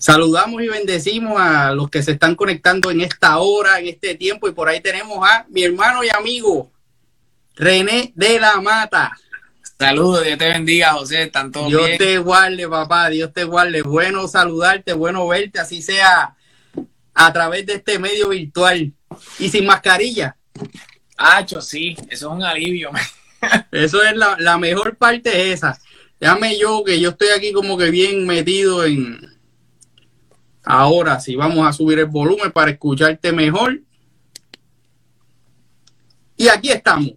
Saludamos y bendecimos a los que se están conectando en esta hora, en este tiempo, y por ahí tenemos a mi hermano y amigo René de la Mata. Saludos, Dios te bendiga, José, tanto Dios te guarde, papá, Dios te guarde. Bueno saludarte, bueno verte, así sea a través de este medio virtual y sin mascarilla. Hacho, sí, eso es un alivio. eso es la, la mejor parte, es esa. Déjame yo, que yo estoy aquí como que bien metido en, Ahora sí, vamos a subir el volumen para escucharte mejor. Y aquí estamos.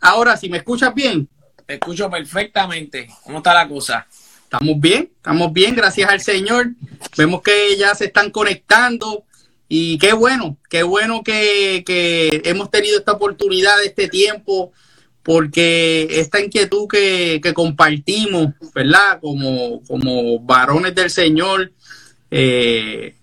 Ahora, si me escuchas bien. Te escucho perfectamente. ¿Cómo está la cosa? Estamos bien, estamos bien, gracias al Señor. Vemos que ya se están conectando y qué bueno, qué bueno que, que hemos tenido esta oportunidad, este tiempo porque esta inquietud que, compartimos, ¿verdad? Como, como varones del Señor, eh,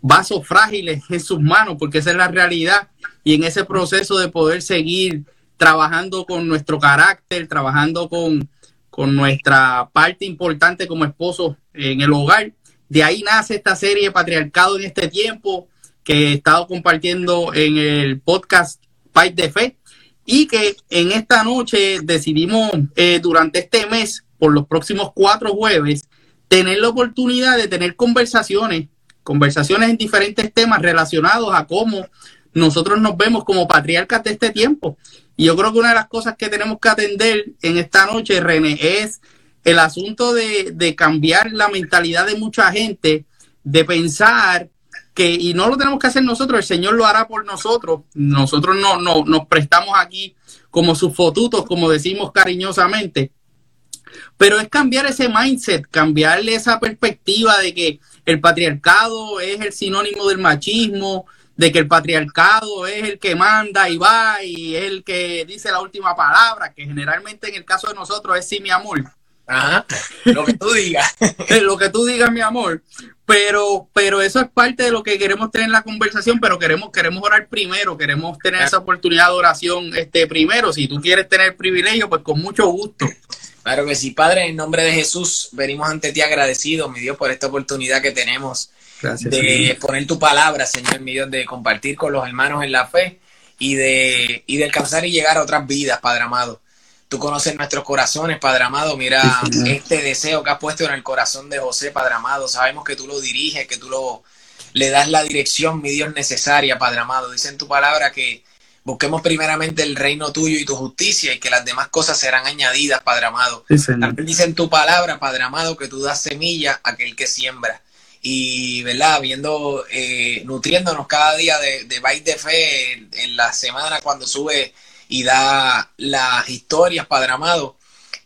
vasos frágiles en sus manos, porque esa es la realidad, y en ese proceso de poder seguir trabajando con nuestro carácter, trabajando con, con nuestra parte importante como esposos en el hogar. De ahí nace esta serie de Patriarcado en este tiempo que he estado compartiendo en el podcast Paz de Fe y que en esta noche decidimos eh, durante este mes, por los próximos cuatro jueves, tener la oportunidad de tener conversaciones, conversaciones en diferentes temas relacionados a cómo nosotros nos vemos como patriarcas de este tiempo. Y yo creo que una de las cosas que tenemos que atender en esta noche, René, es el asunto de, de cambiar la mentalidad de mucha gente, de pensar que, y no lo tenemos que hacer nosotros, el Señor lo hará por nosotros. Nosotros no, no nos prestamos aquí como sus fotutos, como decimos cariñosamente. Pero es cambiar ese mindset, cambiarle esa perspectiva de que el patriarcado es el sinónimo del machismo, de que el patriarcado es el que manda y va y es el que dice la última palabra, que generalmente en el caso de nosotros es sí, mi amor. Ajá, lo que tú digas. lo que tú digas, mi amor. Pero, pero eso es parte de lo que queremos tener en la conversación, pero queremos, queremos orar primero, queremos tener esa oportunidad de oración este primero. Si tú quieres tener el privilegio, pues con mucho gusto. Claro que sí, Padre, en nombre de Jesús, venimos ante ti agradecidos, mi Dios, por esta oportunidad que tenemos de poner tu palabra, Señor, mi Dios, de compartir con los hermanos en la fe y de, y de alcanzar y llegar a otras vidas, Padre amado. Tú conoces nuestros corazones, Padre amado. Mira este deseo que has puesto en el corazón de José, Padre amado. Sabemos que tú lo diriges, que tú lo, le das la dirección, mi Dios, necesaria, Padre amado. Dice en tu palabra que busquemos primeramente el reino tuyo y tu justicia y que las demás cosas serán añadidas, Padre amado. También dice en tu palabra, Padre amado, que tú das semilla a aquel que siembra. Y, ¿verdad? Viendo, eh, nutriéndonos cada día de, de de Fe en la semana cuando sube y da las historias, Padre amado,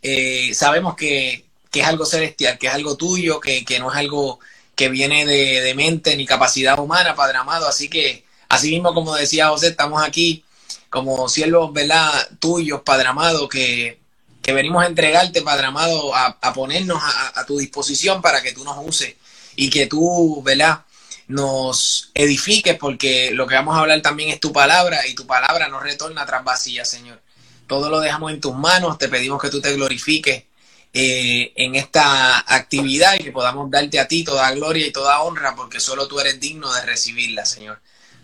eh, sabemos que, es algo celestial, que es algo tuyo, que, no es algo que viene de, mente ni capacidad humana, Padre amado. Así que, así mismo como decía José, estamos aquí como siervos, ¿verdad? Tuyos, Padre amado, que, venimos a entregarte, Padre amado, a, ponernos a, a, tu disposición para que tú nos uses y que tú, ¿verdad? Nos edifiques, porque lo que vamos a hablar también es tu palabra y tu palabra nos retorna tras vacía, Señor. Todo lo dejamos en tus manos, te pedimos que tú te glorifiques eh, en esta actividad y que podamos darte a ti toda gloria y toda honra, porque solo tú eres digno de recibirla, Señor.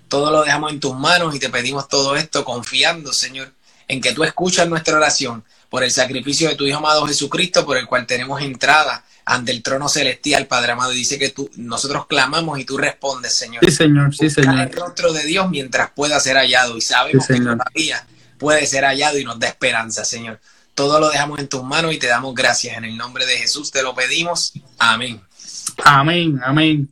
Todo lo dejamos en tus manos y te pedimos todo esto confiando, Señor, en que tú escuchas nuestra oración por el sacrificio de tu Hijo amado Jesucristo, por el cual tenemos entrada ante el trono celestial, Padre amado. Y dice que tú, nosotros clamamos y tú respondes, Señor. Sí, Señor, sí, Señor. el rostro de Dios mientras pueda ser hallado. Y sabemos que todavía puede ser hallado y nos da esperanza, Señor. Todo lo dejamos en tus manos y te damos gracias. En el nombre de Jesús te lo pedimos. Amén. Amén, amén.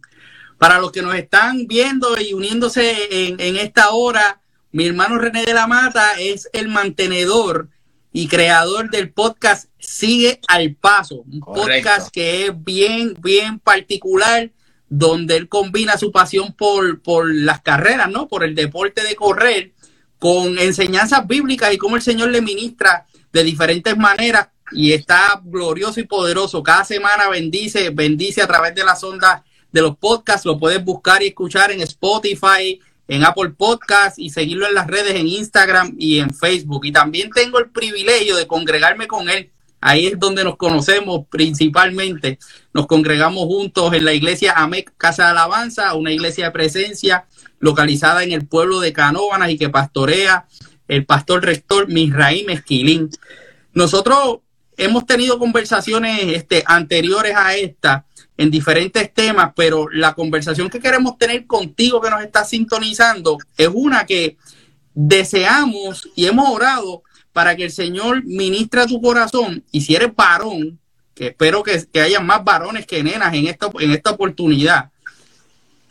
Para los que nos están viendo y uniéndose en, en esta hora, mi hermano René de la Mata es el mantenedor y creador del podcast Sigue al Paso, un podcast que es bien, bien particular, donde él combina su pasión por, por las carreras, ¿no? Por el deporte de correr, con enseñanzas bíblicas y cómo el Señor le ministra de diferentes maneras y está glorioso y poderoso. Cada semana bendice, bendice a través de las ondas de los podcasts. Lo puedes buscar y escuchar en Spotify, en Apple Podcast y seguirlo en las redes en Instagram y en Facebook. Y también tengo el privilegio de congregarme con él Ahí es donde nos conocemos principalmente. Nos congregamos juntos en la iglesia AMEC Casa de Alabanza, una iglesia de presencia localizada en el pueblo de Canóvanas y que pastorea el pastor rector Misraim Esquilín. Nosotros hemos tenido conversaciones este, anteriores a esta en diferentes temas, pero la conversación que queremos tener contigo que nos está sintonizando es una que deseamos y hemos orado para que el Señor ministre a tu corazón y si eres varón, que espero que, haya más varones que nenas en esta, en esta oportunidad,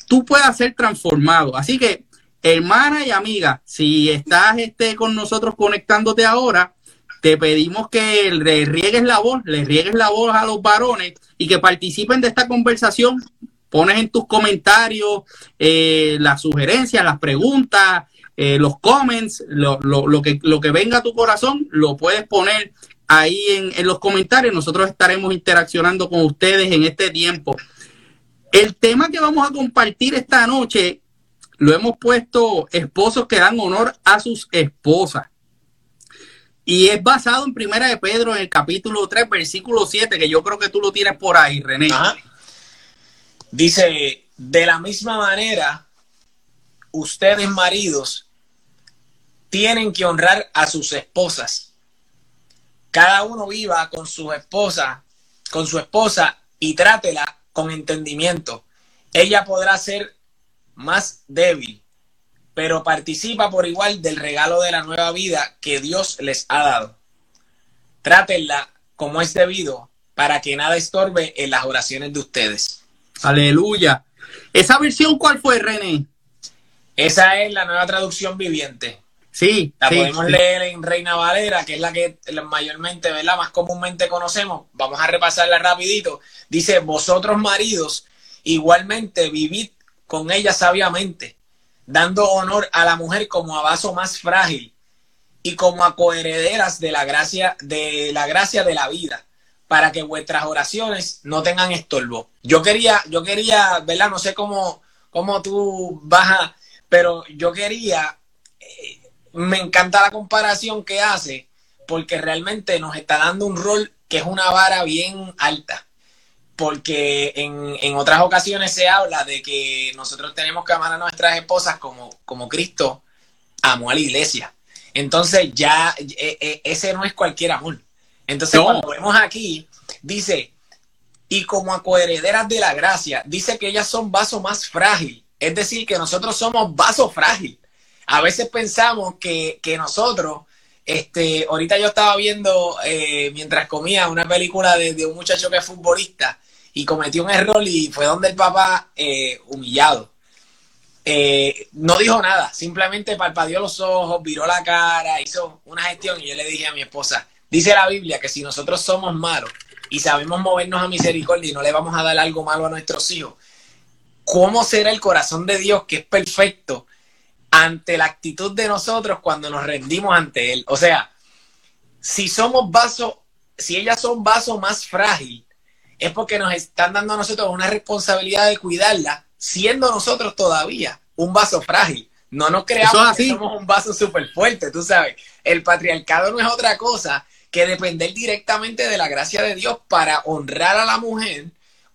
tú puedas ser transformado. Así que, hermana y amiga, si estás este, con nosotros conectándote ahora, te pedimos que le riegues la voz, le riegues la voz a los varones y que participen de esta conversación. Pones en tus comentarios eh, las sugerencias, las preguntas, eh, los comments, lo, que, lo que venga a tu corazón, lo puedes poner ahí en, en los comentarios. Nosotros estaremos interaccionando con ustedes en este tiempo. El tema que vamos a compartir esta noche lo hemos puesto esposos que dan honor a sus esposas. Y es basado en Primera de Pedro en el capítulo 3, versículo 7, que yo creo que tú lo tienes por ahí, René. Dice, de la misma manera, ustedes maridos tienen que honrar a sus esposas. Cada uno viva con su esposa, con su esposa y trátela con entendimiento. Ella podrá ser más débil, pero participa por igual del regalo de la nueva vida que Dios les ha dado. Trátenla como es debido para que nada estorbe en las oraciones de ustedes. Aleluya. ¿Esa versión cuál fue, René? Esa es la nueva traducción viviente. Sí. La podemos leer en Reina Valera, que es la que mayormente, ¿verdad? Más comúnmente conocemos. Vamos a repasarla rapidito. Dice, vosotros maridos, igualmente vivid con ella sabiamente, dando honor a la mujer como a vaso más frágil y como a coherederas de la gracia, de la gracia de la vida, para que vuestras oraciones no tengan estorbo. Yo quería, yo quería, ¿verdad? No sé cómo, cómo tú vas a, pero yo quería eh, me encanta la comparación que hace porque realmente nos está dando un rol que es una vara bien alta. Porque en, otras ocasiones se habla de que nosotros tenemos que amar a nuestras esposas como, como Cristo amó a la iglesia. Entonces ya e, e, ese no es cualquier amor. Entonces cuando vemos aquí, dice, y como a coherederas de la gracia, dice que ellas son vaso más frágil. Es decir, que nosotros somos vaso frágil a veces pensamos que, nosotros, este, ahorita yo estaba viendo eh, mientras comía una película de, un muchacho que es futbolista y cometió un error y fue donde el papá eh, humillado. Eh, no dijo nada, simplemente parpadeó los ojos, viró la cara, hizo una gestión y yo le dije a mi esposa, dice la Biblia que si nosotros somos malos y sabemos movernos a misericordia y no le vamos a dar algo malo a nuestros hijos, ¿cómo será el corazón de Dios que es perfecto ante la actitud de nosotros cuando nos rendimos ante Él. O sea, si somos vasos, si ellas son vasos más frágil, es porque nos están dando a nosotros una responsabilidad de cuidarla, siendo nosotros todavía un vaso frágil. No nos creamos que somos un vaso súper fuerte, tú sabes. El patriarcado no es otra cosa que depender directamente de la gracia de Dios para honrar a la mujer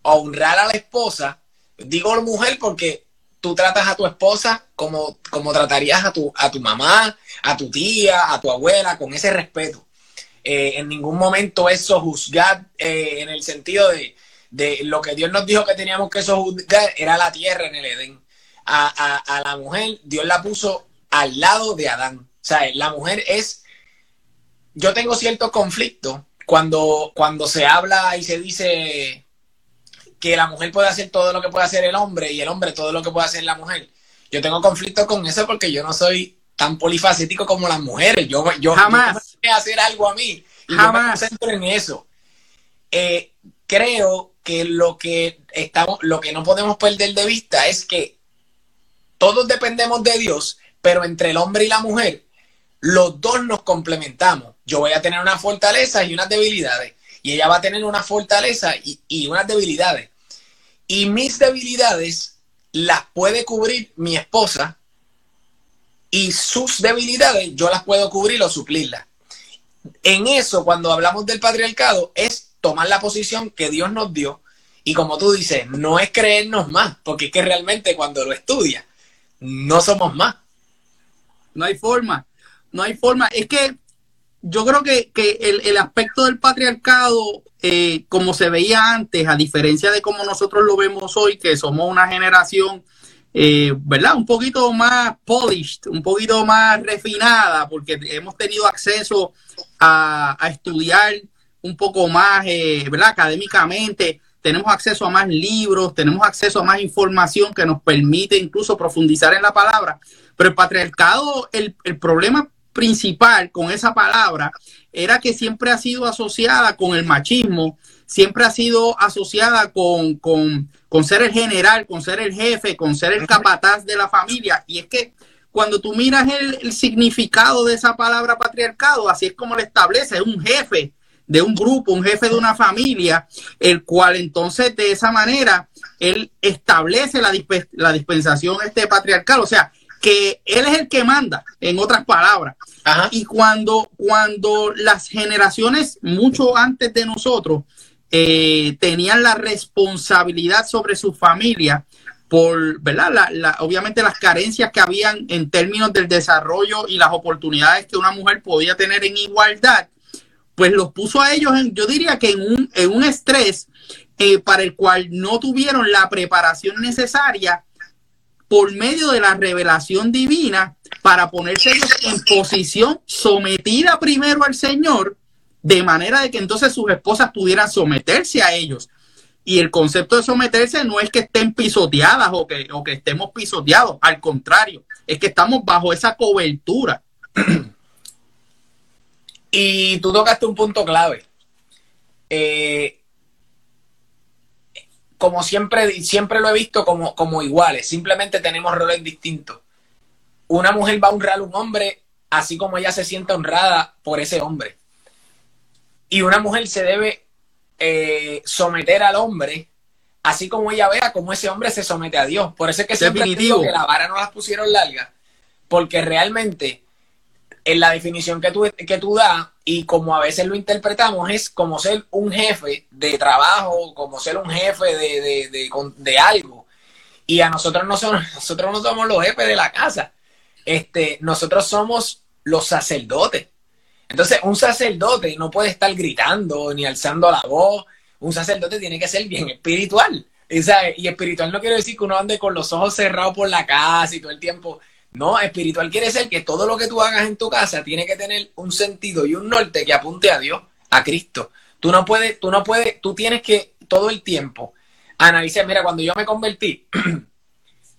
o honrar a la esposa. Digo mujer porque tú tratas a tu esposa como, como tratarías a tu, a tu mamá, a tu tía, a tu abuela, con ese respeto. Eh, en ningún momento eso juzgar eh, en el sentido de, lo que Dios nos dijo que teníamos que sojuzgar era la tierra en el Edén. A, a, la mujer, Dios la puso al lado de Adán. O sea, la mujer es. Yo tengo cierto conflicto cuando, cuando se habla y se dice que la mujer puede hacer todo lo que puede hacer el hombre y el hombre todo lo que puede hacer la mujer. Yo tengo conflicto con eso porque yo no soy tan polifacético como las mujeres. Yo, yo jamás yo hacer algo a mí y jamás yo en eso. Eh, creo que lo que estamos, lo que no podemos perder de vista es que todos dependemos de Dios, pero entre el hombre y la mujer, los dos nos complementamos. Yo voy a tener unas fortalezas y unas debilidades y ella va a tener una fortaleza y, unas debilidades. Y mis debilidades las puede cubrir mi esposa y sus debilidades yo las puedo cubrir o suplirlas. en eso, cuando hablamos del patriarcado, es tomar la posición que Dios nos dio y como tú dices, no es creernos más, porque es que realmente cuando lo estudias, no somos más. No hay forma, no hay forma. Es que yo creo que, el, aspecto del patriarcado, eh, como se veía antes, a diferencia de como nosotros lo vemos hoy, que somos una generación, eh, ¿verdad? Un poquito más polished, un poquito más refinada, porque hemos tenido acceso a, estudiar un poco más, eh, ¿verdad? Académicamente, tenemos acceso a más libros, tenemos acceso a más información que nos permite incluso profundizar en la palabra. Pero el patriarcado, el, el problema principal con esa palabra era que siempre ha sido asociada con el machismo, siempre ha sido asociada con, con, ser el general, con ser el jefe, con ser el capataz de la familia. Y es que cuando tú miras el, significado de esa palabra patriarcado, así es como lo establece, es un jefe de un grupo, un jefe de una familia, el cual entonces de esa manera él establece la, la dispensación este patriarcal. O sea, que él es el que manda, en otras palabras. Y cuando, cuando las generaciones, mucho antes de nosotros, eh, tenían la responsabilidad sobre su familia por, ¿verdad? La, obviamente las carencias que habían en términos del desarrollo y las oportunidades que una mujer podía tener en igualdad, pues los puso a ellos, en, yo diría que en un, en un estrés eh, para el cual no tuvieron la preparación necesaria por medio de la revelación divina para ponerse en posición sometida primero al Señor, de manera de que entonces sus esposas pudieran someterse a ellos. Y el concepto de someterse no es que estén pisoteadas o que, o que estemos pisoteados, al contrario, es que estamos bajo esa cobertura. Y tú tocaste un punto clave. Eh, como siempre, siempre lo he visto como, como iguales, simplemente tenemos roles distintos. Una mujer va a honrar a un hombre así como ella se siente honrada por ese hombre. Y una mujer se debe eh, someter al hombre así como ella vea como ese hombre se somete a Dios. Por eso es que siempre digo que la vara no las pusieron larga, porque realmente en la definición que tú, que tú das y como a veces lo interpretamos es como ser un jefe de trabajo, como ser un jefe de, de, de, algo. Y a nosotros no, somos, nosotros no somos los jefes de la casa. Este, nosotros somos los sacerdotes. Entonces, un sacerdote no puede estar gritando ni alzando la voz. Un sacerdote tiene que ser bien espiritual. Y espiritual no quiere decir que uno ande con los ojos cerrados por la casa y todo el tiempo no, espiritual quiere decir que todo lo que tú hagas en tu casa tiene que tener un sentido y un norte que apunte a Dios, a Cristo. Tú no puedes, tú no puedes, tú tienes que todo el tiempo analizar, mira, cuando yo me convertí,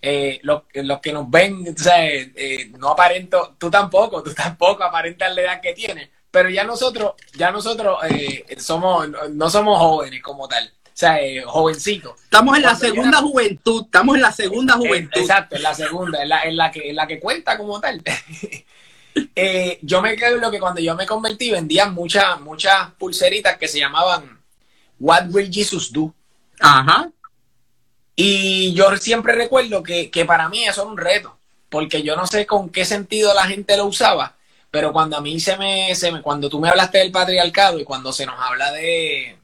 eh, los, que nos ven, eh, no aparento, tú tampoco, tú tampoco aparentas la edad que tienes, pero ya nosotros, ya nosotros eh, somos, no somos jóvenes como tal. O sea, eh, jovencito. Estamos en la segunda juventud, estamos en la segunda eh, juventud. Exacto, en la segunda, en la, en la, que, en la que cuenta como tal. eh, yo me creo que cuando yo me convertí vendían muchas, muchas pulseritas que se llamaban What Will Jesus Do? Ajá. Y yo siempre recuerdo que, que para mí eso era un reto, porque yo no sé con qué sentido la gente lo usaba, pero cuando a mí se me, se me cuando tú me hablaste del patriarcado y cuando se nos habla de,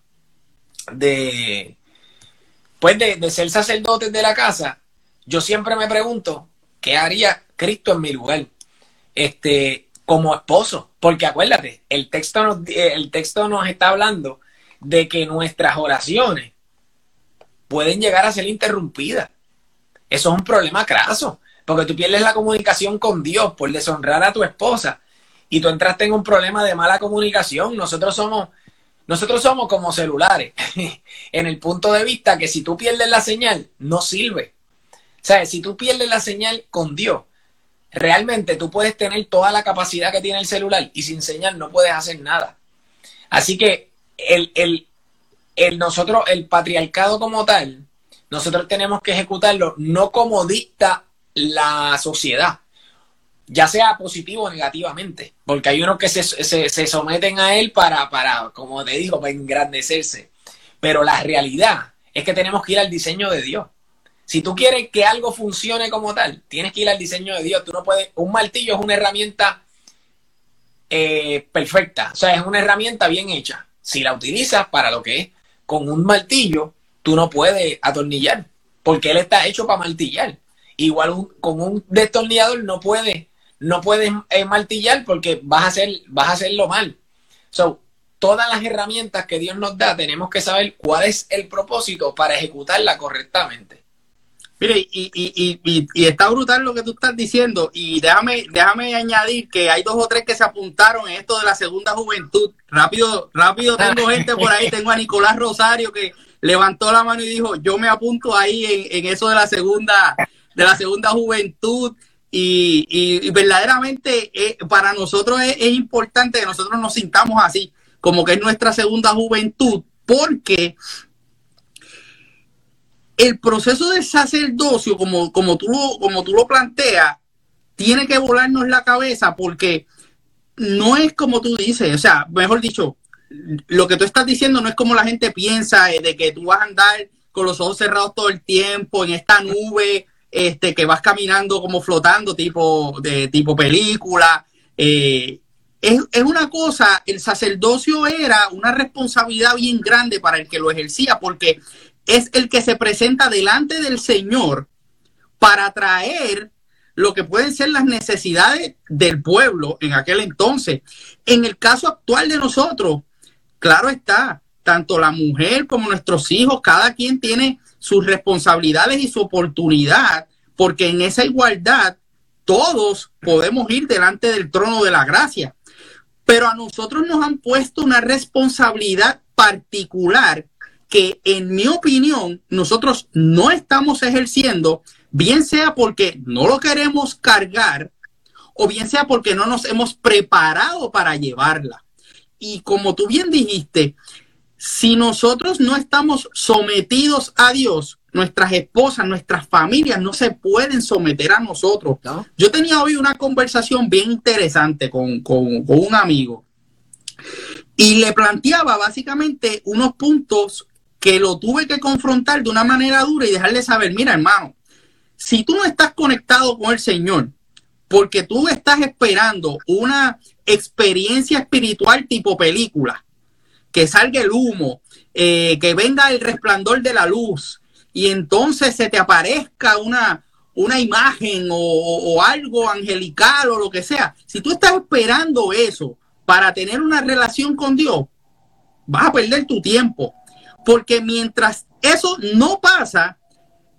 de, pues de, ser sacerdote de la casa, yo siempre me pregunto, ¿qué haría Cristo en mi lugar? Este, como esposo, porque acuérdate, el texto nos, el texto nos está hablando de que nuestras oraciones pueden llegar a ser interrumpidas. Eso es un problema craso, porque tú pierdes la comunicación con Dios por deshonrar a tu esposa y tú entraste en un problema de mala comunicación. Nosotros somos nosotros somos como celulares, en el punto de vista que si tú pierdes la señal, no sirve. O sea, si tú pierdes la señal con Dios, realmente tú puedes tener toda la capacidad que tiene el celular y sin señal no puedes hacer nada. Así que el, el, el, nosotros, el patriarcado como tal, nosotros tenemos que ejecutarlo no como dicta la sociedad, ya sea positivo o negativamente, porque hay unos que se, se, someten a él para, para, como te digo, para engrandecerse. Pero la realidad es que tenemos que ir al diseño de Dios. Si tú quieres que algo funcione como tal, tienes que ir al diseño de Dios. Tú no puedes, un martillo es una herramienta eh, perfecta, o sea, es una herramienta bien hecha. Si la utilizas para lo que es con un martillo, tú no puedes atornillar, porque él está hecho para martillar. Igual con un destornillador no puedes no puedes eh, martillar porque vas a hacer vas a hacerlo mal. So, todas las herramientas que Dios nos da, tenemos que saber cuál es el propósito para ejecutarla correctamente. Mire, y, y, y, y, está brutal lo que tú estás diciendo. Y déjame, déjame añadir que hay dos o tres que se apuntaron en esto de la segunda juventud. Rápido, rápido tengo gente por ahí. Tengo a Nicolás Rosario que levantó la mano y dijo, yo me apunto ahí en, en eso de la segunda, de la segunda juventud. Y, y, verdaderamente eh, para nosotros es, es importante que nosotros nos sintamos así como que es nuestra segunda juventud, porque el proceso del sacerdocio, como, como, tú, lo, como tú lo planteas, tiene que volarnos la cabeza porque no es como tú dices, o sea, mejor dicho, lo que tú estás diciendo no es como la gente piensa eh, de que tú vas a andar con los ojos cerrados todo el tiempo en esta nube, este, que vas caminando como flotando, tipo de tipo película. Eh, es, una cosa, el sacerdocio era una responsabilidad bien grande para el que lo ejercía, porque es el que se presenta delante del Señor para traer lo que pueden ser las necesidades del pueblo en aquel entonces. En el caso actual de nosotros, claro está, tanto la mujer como nuestros hijos, cada quien tiene sus responsabilidades y su oportunidad, porque en esa igualdad todos podemos ir delante del trono de la gracia pero a nosotros nos han puesto una responsabilidad particular que en mi opinión nosotros no estamos ejerciendo, bien sea porque no lo queremos cargar o bien sea porque no nos hemos preparado para llevarla. Y como tú bien dijiste, si nosotros no estamos sometidos a Dios, nuestras esposas, nuestras familias no se pueden someter a nosotros. Yo tenía hoy una conversación bien interesante con, un amigo y le planteaba básicamente unos puntos que lo tuve que confrontar de una manera dura y dejarle saber, mira hermano, si tú no estás conectado con el Señor, porque tú estás esperando una experiencia espiritual tipo película, que salga el humo, eh, que venga el resplandor de la luz, y entonces se te aparezca una, una imagen o, algo angelical o lo que sea, si tú estás esperando eso para tener una relación con Dios, vas a perder tu tiempo. Porque mientras eso no pasa,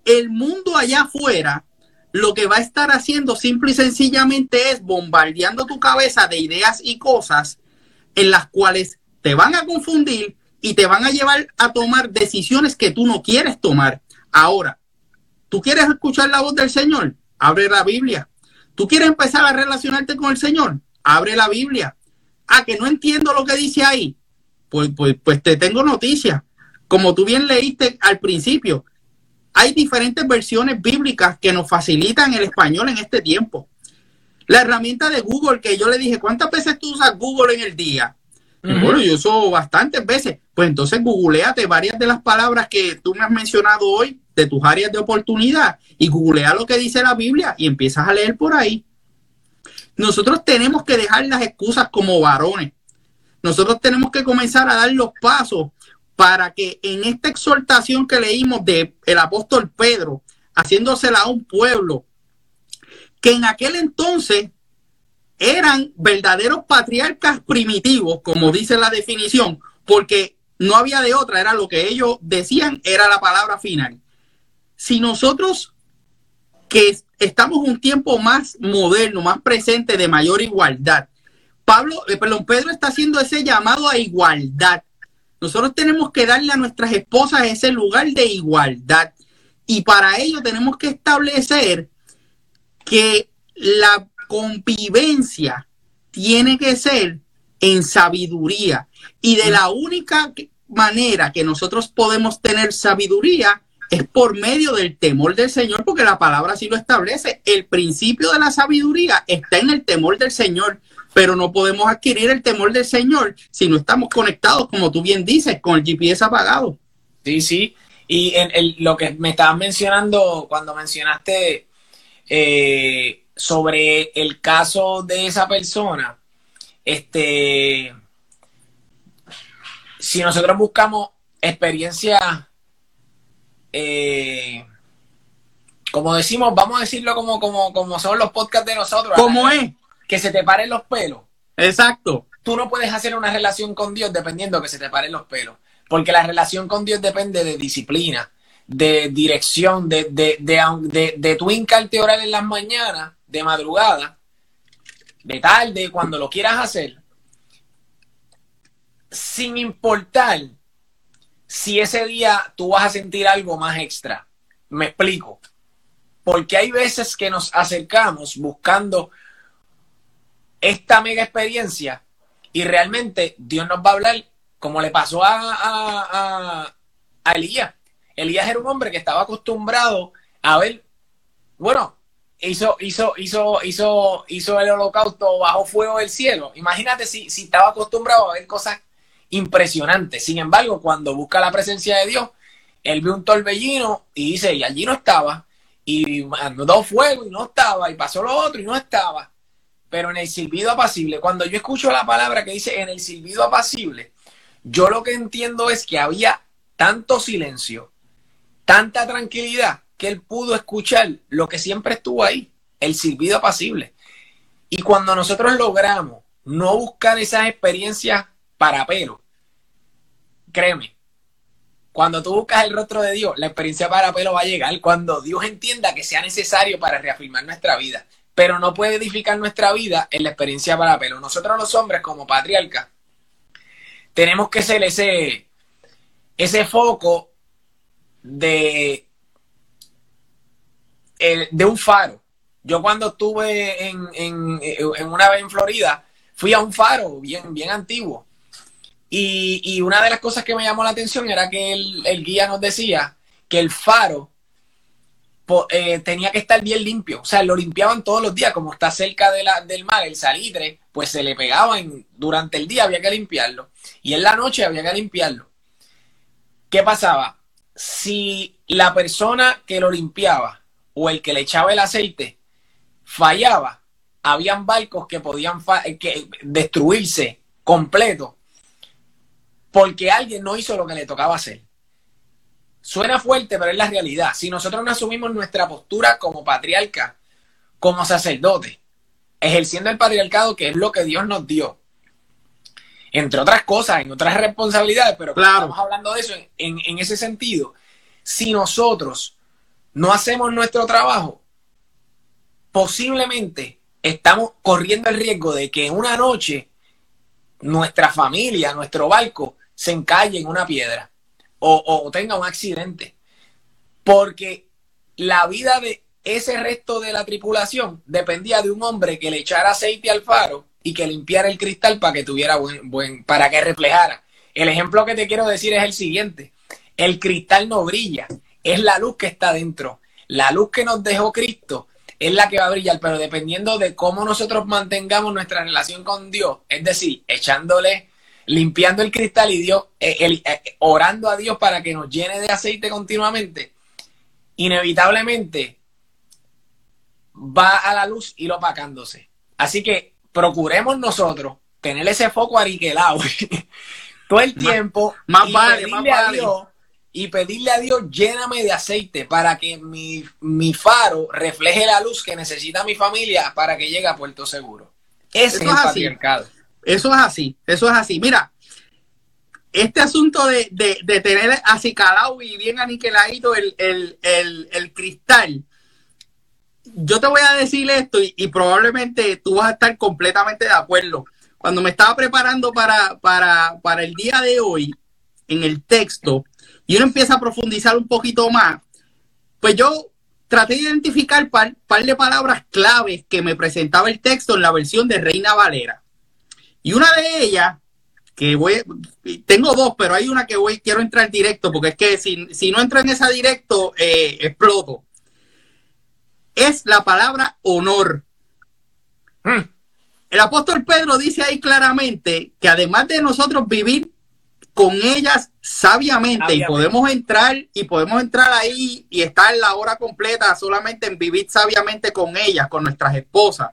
el mundo allá afuera lo que va a estar haciendo simple y sencillamente es bombardeando tu cabeza de ideas y cosas en las cuales te van a confundir y te van a llevar a tomar decisiones que tú no quieres tomar. Ahora, ¿tú quieres escuchar la voz del Señor? Abre la Biblia. ¿Tú quieres empezar a relacionarte con el Señor? Abre la Biblia. Ah, que no entiendo lo que dice ahí. Pues, pues, pues te tengo noticias. Como tú bien leíste al principio, hay diferentes versiones bíblicas que nos facilitan el español en este tiempo. La herramienta de Google que yo le dije, ¿cuántas veces tú usas Google en el día? Bueno, yo uso bastantes veces. Pues entonces googleate varias de las palabras que tú me has mencionado hoy de tus áreas de oportunidad y googlea lo que dice la Biblia y empiezas a leer por ahí. Nosotros tenemos que dejar las excusas como varones. Nosotros tenemos que comenzar a dar los pasos para que en esta exhortación que leímos de el apóstol Pedro, haciéndosela a un pueblo que en aquel entonces eran verdaderos patriarcas primitivos, como dice la definición, porque no había de otra, era lo que ellos decían, era la palabra final. Si nosotros que estamos un tiempo más moderno, más presente, de mayor igualdad, Pablo, eh, perdón, Pedro está haciendo ese llamado a igualdad. Nosotros tenemos que darle a nuestras esposas ese lugar de igualdad. Y para ello tenemos que establecer que la convivencia tiene que ser en sabiduría. Y de la única manera que nosotros podemos tener sabiduría es por medio del temor del Señor, porque la palabra así lo establece. El principio de la sabiduría está en el temor del Señor, pero no podemos adquirir el temor del Señor si no estamos conectados, como tú bien dices, con el GPS apagado. Sí, sí. Y en lo que me estabas mencionando cuando mencionaste eh, sobre el caso de esa persona, este, si nosotros buscamos experiencia, eh, como decimos, vamos a decirlo como, como, como son los podcasts de nosotros. ¿Cómo es? Que se te paren los pelos. Exacto. Tú no puedes hacer una relación con Dios dependiendo que se te paren los pelos. Porque la relación con Dios depende de disciplina, de dirección, de, de, de, de, tu hincarte orar en las mañanas, de madrugada, de tarde, cuando lo quieras hacer, sin importar si ese día tú vas a sentir algo más extra. Me explico. Porque hay veces que nos acercamos buscando esta mega experiencia y realmente Dios nos va a hablar como le pasó a, a, a Elías. Elías era un hombre que estaba acostumbrado a ver, bueno, hizo, hizo, hizo, hizo, hizo el holocausto bajo fuego del cielo. Imagínate si, si estaba acostumbrado a ver cosas impresionantes. Sin embargo, cuando busca la presencia de Dios, él ve un torbellino y dice, y allí no estaba, y mandó fuego y no estaba, y pasó lo otro y no estaba. Pero en el silbido apacible, cuando yo escucho la palabra que dice en el silbido apacible, yo lo que entiendo es que había tanto silencio, tanta tranquilidad que él pudo escuchar lo que siempre estuvo ahí, el silbido apacible. Y cuando nosotros logramos no buscar esas experiencias para pelo, créeme, cuando tú buscas el rostro de Dios, la experiencia para pelo va a llegar cuando Dios entienda que sea necesario para reafirmar nuestra vida. Pero no puede edificar nuestra vida en la experiencia para pelo. Nosotros los hombres como patriarcas tenemos que ser ese, ese foco de, de un faro. Yo cuando estuve en, en, una vez en Florida, fui a un faro bien, bien antiguo. Y, una de las cosas que me llamó la atención era que el, guía nos decía que el faro eh, tenía que estar bien limpio. O sea, lo limpiaban todos los días, como está cerca del mar, el salitre, pues se le pegaba durante el día, había que limpiarlo. Y en la noche había que limpiarlo. ¿Qué pasaba? si la persona que lo limpiaba o el que le echaba el aceite fallaba, habían barcos que podían que destruirse completo porque alguien no hizo lo que le tocaba hacer. Suena fuerte, pero es la realidad. Si nosotros no asumimos nuestra postura como patriarca, como sacerdote, ejerciendo el patriarcado, que es lo que Dios nos dio, entre otras cosas, en otras responsabilidades, pero estamos hablando de eso en, en ese sentido. Si nosotros no hacemos nuestro trabajo, posiblemente estamos corriendo el riesgo de que una noche nuestra familia, nuestro barco, se encalle en una piedra o, tenga un accidente. Porque la vida de ese resto de la tripulación dependía de un hombre que le echara aceite al faro y que limpiara el cristal para que tuviera buen, buen, para que reflejara. El ejemplo que te quiero decir es el siguiente. El cristal no brilla, es la luz que está dentro. La luz que nos dejó Cristo es la que va a brillar, pero dependiendo de cómo nosotros mantengamos nuestra relación con Dios, es decir, echándole, limpiando el cristal y Dios, eh, eh, orando a Dios para que nos llene de aceite continuamente, inevitablemente va a la luz y lo opacándose. Así que procuremos nosotros tener ese foco ariquelado todo el tiempo más, y pedirle a Dios y pedirle a Dios lléname de aceite para que mi, mi, faro refleje la luz que necesita mi familia para que llegue a Puerto Seguro. Ese eso es, el patriarcado. Eso es así, eso es así. Mira, este asunto de, de, tener acicalado y bien aniquiladito el, el, el, el cristal, yo te voy a decir esto y, probablemente tú vas a estar completamente de acuerdo. Cuando me estaba preparando para, para, para el día de hoy, en el texto, y uno empieza a profundizar un poquito más, pues yo traté de identificar par, par de palabras claves que me presentaba el texto en la versión de Reina Valera. Y una de ellas, que voy, tengo dos, pero hay una que voy, quiero entrar directo, porque es que si, si no entro en esa directo, eh, exploto es la palabra honor. Hmm. El apóstol Pedro dice ahí claramente que además de nosotros vivir con ellas sabiamente, y podemos entrar y podemos entrar ahí y estar la hora completa solamente en vivir sabiamente con ellas, con nuestras esposas.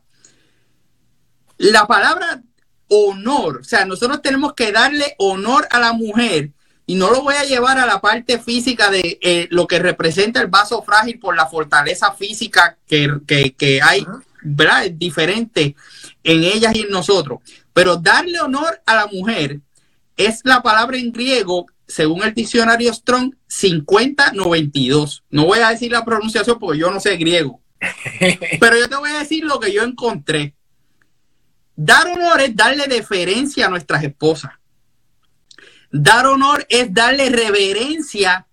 La palabra honor. O sea, nosotros tenemos que darle honor a la mujer y no lo voy a llevar a la parte física de eh, lo que representa el vaso frágil por la fortaleza física que, hay, ¿verdad? Es diferente en ellas y en nosotros. Pero darle honor a la mujer es la palabra en griego, según el diccionario Strong, 5092. No voy a decir la pronunciación porque yo no sé griego. Pero yo te voy a decir lo que yo encontré. Dar honor es darle deferencia a nuestras esposas. Dar honor es darle reverencia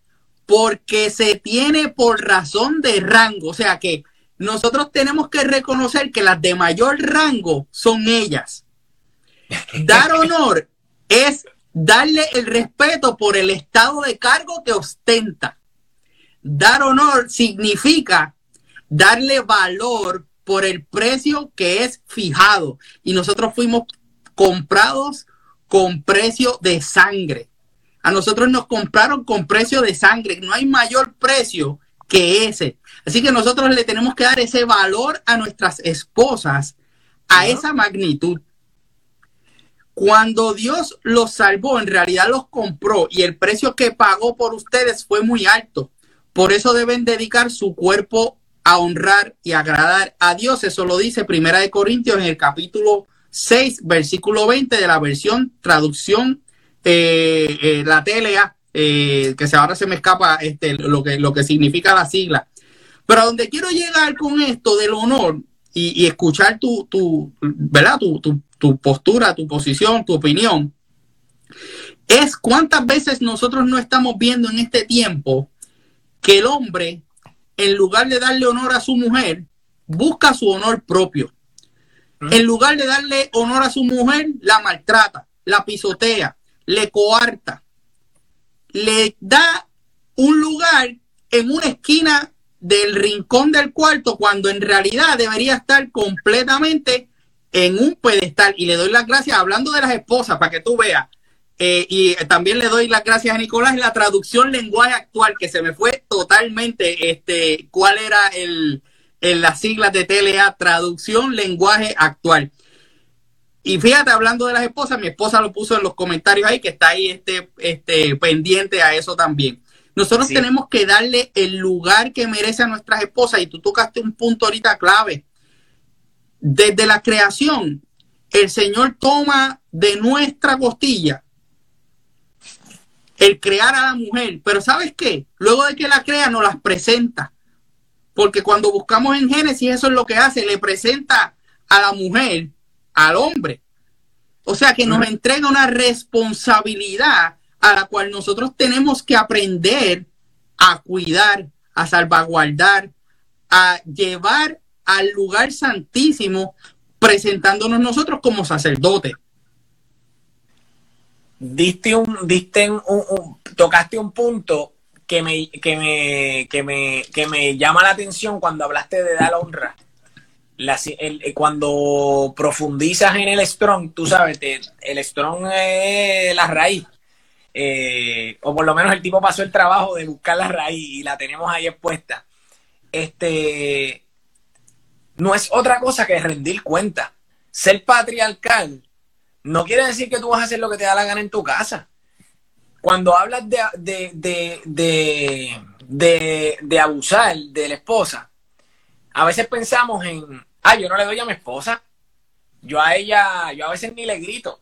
porque se tiene por razón de rango. O sea que nosotros tenemos que reconocer que las de mayor rango son ellas. Dar honor es darle el respeto por el estado de cargo que ostenta. Dar honor significa darle valor por el precio que es fijado. Y nosotros fuimos comprados con precio de sangre. A nosotros nos compraron con precio de sangre. No hay mayor precio que ese. Así que nosotros le tenemos que dar ese valor a nuestras esposas a esa magnitud. Cuando Dios los salvó, en realidad los compró y el precio que pagó por ustedes fue muy alto. Por eso deben dedicar su cuerpo a honrar y agradar a Dios. Eso lo dice Primera de Corintios en el capítulo 6, versículo 20 de la versión traducción eh, eh, la TLA, eh, que ahora se me escapa este, lo, que, lo que significa la sigla. Pero a donde quiero llegar con esto del honor y, escuchar tu, tu, ¿verdad? Tu, tu, tu postura, tu posición, tu opinión, es cuántas veces nosotros no estamos viendo en este tiempo que el hombre, en lugar de darle honor a su mujer, busca su honor propio. En lugar de darle honor a su mujer, la maltrata, la pisotea, le coarta, le da un lugar en una esquina del rincón del cuarto cuando en realidad debería estar completamente en un pedestal. Y le doy las gracias, hablando de las esposas, para que tú veas. Eh, y también le doy las gracias a Nicolás en la traducción lenguaje actual, que se me fue totalmente este, cuál era el, en las siglas de TLA, traducción lenguaje actual. Y fíjate, hablando de las esposas, mi esposa lo puso en los comentarios ahí, que está ahí este, este, pendiente a eso también. Nosotros tenemos que darle el lugar que merece a nuestras esposas, y tú tocaste un punto ahorita clave. Desde la creación, el Señor toma de nuestra costilla el crear a la mujer, pero ¿sabes qué? Luego de que la crea, nos las presenta porque cuando buscamos en Génesis, eso es lo que hace, le presenta a la mujer, al hombre. O sea que nos entrega una responsabilidad a la cual nosotros tenemos que aprender a cuidar, a salvaguardar, a llevar al lugar santísimo, presentándonos nosotros como sacerdotes. Diste un, diste un, tocaste un punto que me, que me, que me, que me llama la atención cuando hablaste de dar honra. Eh, cuando profundizas en el strong, tú sabes, el strong es la raíz. Eh, o por lo menos el tipo pasó el trabajo de buscar la raíz y la tenemos ahí expuesta. Este no es otra cosa que rendir cuenta. Ser patriarcal no quiere decir que tú vas a hacer lo que te da la gana en tu casa cuando hablas de, de, abusar de la esposa, a veces pensamos en, ah, yo no le doy a mi esposa, yo a ella, yo a veces ni le grito.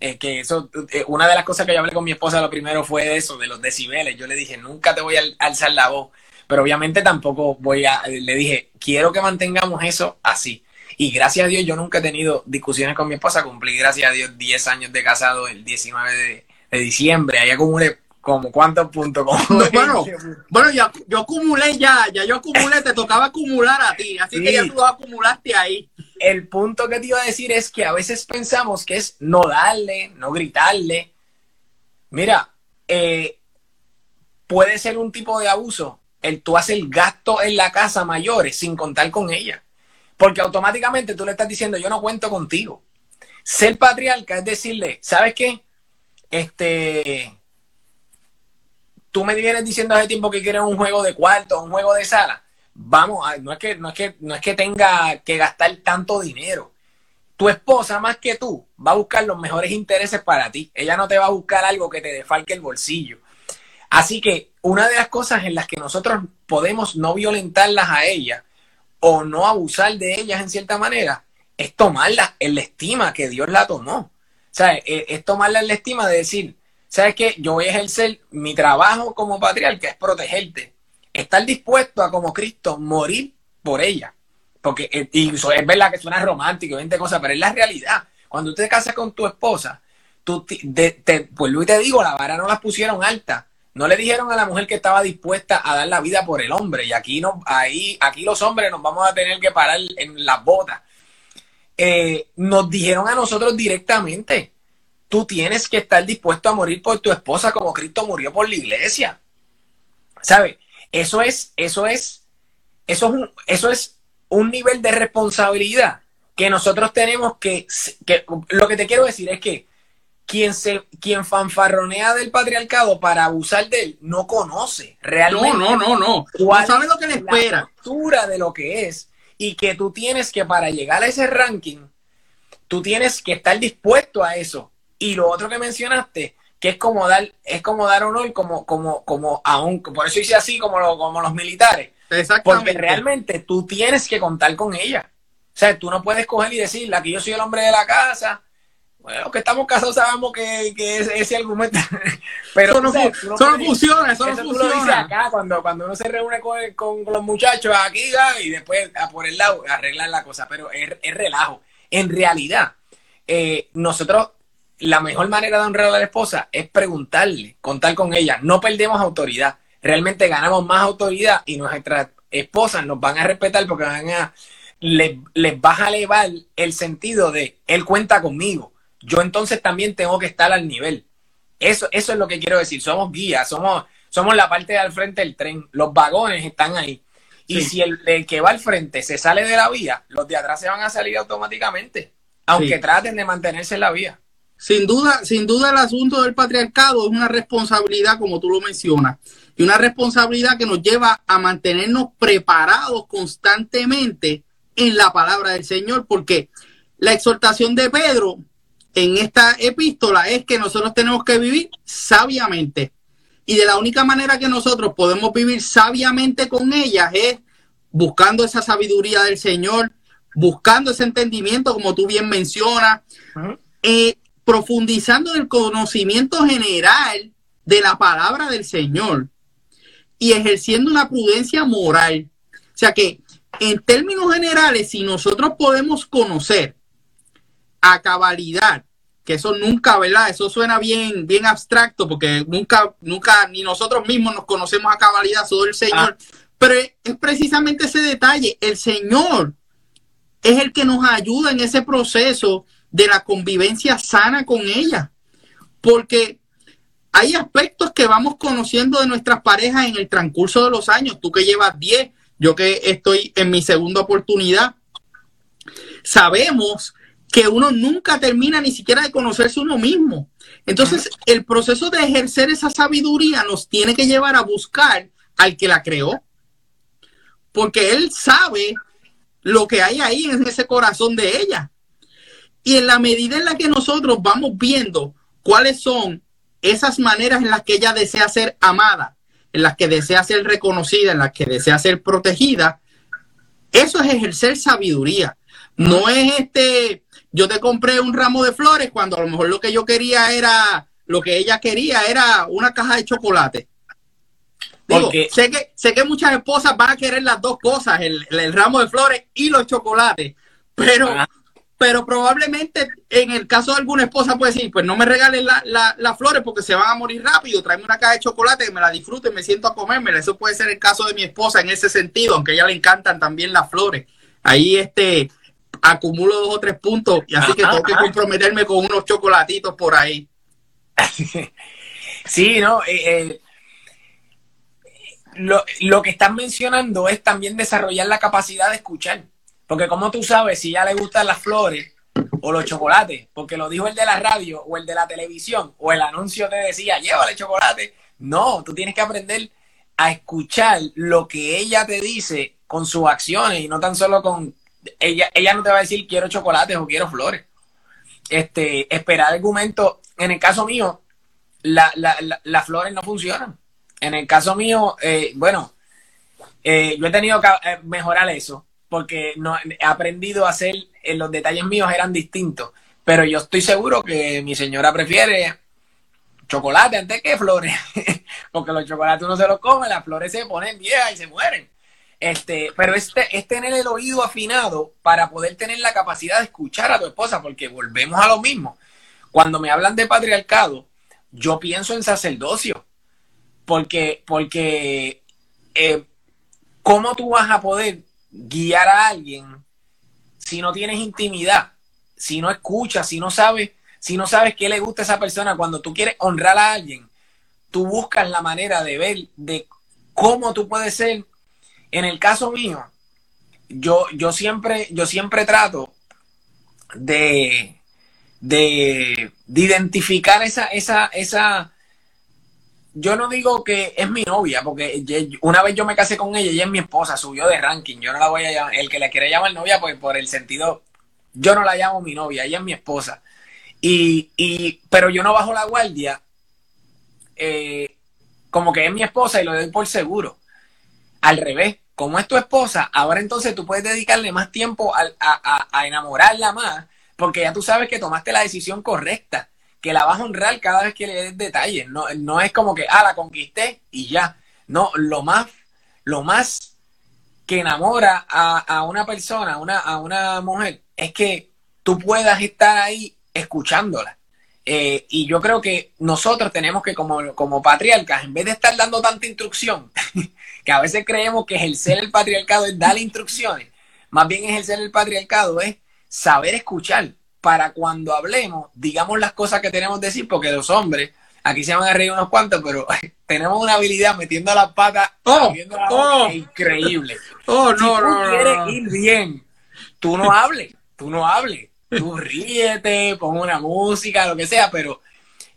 Es que eso, eh, una de las cosas que yo hablé con mi esposa lo primero fue eso, de los decibeles. Yo le dije, nunca te voy a alzar la voz, pero obviamente tampoco voy a, le dije, quiero que mantengamos eso así. Y gracias a Dios yo nunca he tenido discusiones con mi esposa, cumplí gracias a Dios 10 años de casado el 19 de, de diciembre, ahí acumulé como cuántos puntos. bueno, bueno ya, yo acumulé ya, ya yo acumulé, te tocaba acumular a ti, así que ya tú acumulaste ahí. El punto que te iba a decir es que a veces pensamos que es no darle, no gritarle. Mira, eh, puede ser un tipo de abuso el tú hacer gasto en la casa mayores sin contar con ella. Porque automáticamente tú le estás diciendo, yo no cuento contigo. Ser patriarca es decirle, ¿sabes qué? este, tú me vienes diciendo hace tiempo que quieres un juego de cuarto, un juego de sala. Vamos, no es que, no es que, no es que tenga que gastar tanto dinero. tu esposa más que tú va a buscar los mejores intereses para ti. Ella no te va a buscar algo que te defalque el bolsillo. Así que una de las cosas en las que nosotros podemos no violentarlas a ella o no abusar de ellas en cierta manera es tomarla en la estima que Dios la tomó. O sea, es, tomarla en la estima de decir, ¿sabes qué? Yo voy a ejercer mi trabajo como patriarca, es protegerte. Estar dispuesto a, como Cristo, morir por ella. Porque eh, y es verdad que suena romántico, 20 cosas, pero es la realidad. Cuando usted te casas con tu esposa, tú te, pues Luis te digo, la vara no las pusieron alta. No le dijeron a la mujer que estaba dispuesta a dar la vida por el hombre. Y aquí no, ahí, aquí los hombres nos vamos a tener que parar en las botas. Eh, nos dijeron a nosotros directamente, tú tienes que estar dispuesto a morir por tu esposa como Cristo murió por la iglesia. ¿Sabe? Eso es, eso es, eso es un, eso es un nivel de responsabilidad que nosotros tenemos que, que, lo que te quiero decir es que quien se, quien fanfarronea del patriarcado para abusar de él no conoce realmente. No, no, no, no. no sabe lo que le espera. La de lo que es y que tú tienes que para llegar a ese ranking, tú tienes que estar dispuesto a eso y lo otro que mencionaste, que es como dar, es como dar honor como, como, como a un, por eso hice así como, como los militares. Porque realmente tú tienes que contar con ella. O sea, tú no puedes coger y decirle, aquí yo soy el hombre de la casa. Bueno, que estamos casados sabemos que, que ese, ese argumento. Pero eso no, funciona, eso, no funciona. acá cuando, cuando uno se reúne con, con, los muchachos aquí y después a por el lado arreglar la cosa. Pero es, es relajo. En realidad, eh, nosotros la mejor manera de honrar a la esposa es preguntarle, contar con ella. No perdemos autoridad. Realmente ganamos más autoridad y nuestras esposas nos van a respetar porque van a, les, les vas a elevar el sentido de él cuenta conmigo. Yo entonces también tengo que estar al nivel. Eso, eso es lo que quiero decir. Somos guías, somos, somos la parte de al frente del tren. Los vagones están ahí. Y si el, que va al frente se sale de la vía, los de atrás se van a salir automáticamente, aunque traten de mantenerse en la vía. Sin duda, sin duda el asunto del patriarcado es una responsabilidad, como tú lo mencionas, y una responsabilidad que nos lleva a mantenernos preparados constantemente en la palabra del Señor, porque la exhortación de Pedro en esta epístola es que nosotros tenemos que vivir sabiamente. Y de la única manera que nosotros podemos vivir sabiamente con ellas es buscando esa sabiduría del Señor, buscando ese entendimiento, como tú bien mencionas, profundizando en el conocimiento general de la palabra del Señor y ejerciendo una prudencia moral. O sea que, en términos generales, si nosotros podemos conocer a cabalidad, que eso nunca, ¿verdad? Eso suena bien, bien abstracto, porque nunca, nunca, ni nosotros mismos nos conocemos a cabalidad, solo el Señor. Ah. Pero es precisamente ese detalle. El Señor es el que nos ayuda en ese proceso de la convivencia sana con ella. Porque hay aspectos que vamos conociendo de nuestras parejas en el transcurso de los años. Tú que llevas 10, yo que estoy en mi segunda oportunidad. Sabemos que uno nunca termina ni siquiera de conocerse uno mismo. Entonces, el proceso de ejercer esa sabiduría nos tiene que llevar a buscar al que la creó. Porque él sabe lo que hay ahí en ese corazón de ella. Y en la medida en la que nosotros vamos viendo cuáles son esas maneras en las que ella desea ser amada, en las que desea ser reconocida, en las que desea ser protegida, eso es ejercer sabiduría. No es este, yo te compré un ramo de flores cuando a lo mejor lo que yo quería era, lo que ella quería era una caja de chocolate. Digo, sé que, sé que muchas esposas van a querer las dos cosas, el, ramo de flores y los chocolates, pero, pero probablemente en el caso de alguna esposa puede decir, pues no me regalen las flores porque se van a morir rápido, tráeme una caja de chocolate que me la disfrute y me siento a comérmela. Eso puede ser el caso de mi esposa en ese sentido, aunque a ella le encantan también las flores. Ahí este acumulo dos o tres puntos y así que tengo que comprometerme con unos chocolatitos por ahí. Sí, no, eh, eh, lo, lo que estás mencionando es también desarrollar la capacidad de escuchar. Porque como tú sabes si ya le gustan las flores o los chocolates, porque lo dijo el de la radio o el de la televisión o el anuncio te decía, llévale chocolate. No, tú tienes que aprender a escuchar lo que ella te dice con sus acciones y no tan solo con ella, ella no te va a decir quiero chocolates o quiero flores. Este, esperar argumentos. En el caso mío, la, las flores no funcionan. En el caso mío, eh, bueno, eh, yo he tenido que eh, mejorar eso porque no, he aprendido a hacer, los detalles míos eran distintos, pero yo estoy seguro que mi señora prefiere chocolate antes que flores, porque los chocolates uno se los come, las flores se ponen viejas y se mueren. Este, pero este es tener el oído afinado para poder tener la capacidad de escuchar a tu esposa, porque volvemos a lo mismo. Cuando me hablan de patriarcado, yo pienso en sacerdocio, porque, porque eh, ¿cómo tú vas a poder guiar a alguien si no tienes intimidad, si no escuchas, si no sabes, si no sabes qué le gusta a esa persona? Cuando tú quieres honrar a alguien, tú buscas la manera de ver de cómo tú puedes ser en el caso mío, yo, yo, siempre, yo siempre trato de, de, identificar esa, esa, esa. Yo no digo que es mi novia, porque una vez yo me casé con ella, ella es mi esposa, subió de ranking. Yo no la voy a llamar, el que la quiere llamar novia, pues por el sentido, yo no la llamo mi novia, ella es mi esposa. Y, y pero yo no bajo la guardia, eh, como que es mi esposa y lo doy por seguro. Al revés, como es tu esposa, ahora entonces tú puedes dedicarle más tiempo a, enamorarla más, porque ya tú sabes que tomaste la decisión correcta, que la vas a honrar cada vez que le des detalles. No, no es como que, ah, la conquisté y ya. No, lo más, lo más que enamora a, una persona, a una, a una mujer, es que tú puedas estar ahí escuchándola. Eh, y yo creo que nosotros tenemos que, como, como patriarcas, en vez de estar dando tanta instrucción, que a veces creemos que ejercer el patriarcado es dar instrucciones, más bien ejercer el patriarcado es saber escuchar para cuando hablemos, digamos las cosas que tenemos que decir, porque los hombres, aquí se van a reír unos cuantos, pero tenemos una habilidad metiendo las patas, oh, oh. increíble. Oh, no, si tú quieres ir bien, tú no hables, tú no hables tú ríete, pon una música, lo que sea, pero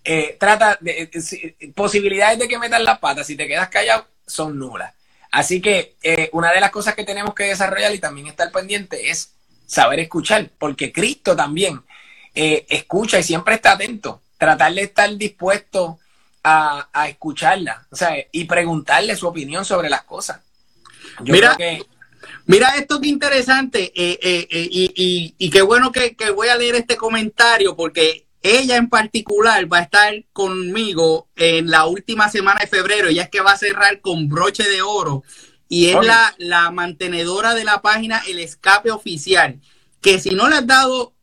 eh, trata de, eh, posibilidades de que metas las patas, si te quedas callado, son nulas. Así que eh, una de las cosas que tenemos que desarrollar y también estar pendiente es saber escuchar, porque Cristo también escucha y siempre está atento. Tratar de estar dispuesto a, escucharla, o sea, y preguntarle su opinión sobre las cosas. Yo Mira, creo que Mira esto que interesante eh, eh, eh, y, qué bueno que, voy a leer este comentario porque ella en particular va a estar conmigo en la última semana de febrero. Ella es que va a cerrar con broche de oro y es la, la, mantenedora de la página El Escape Oficial. Que si no le has dado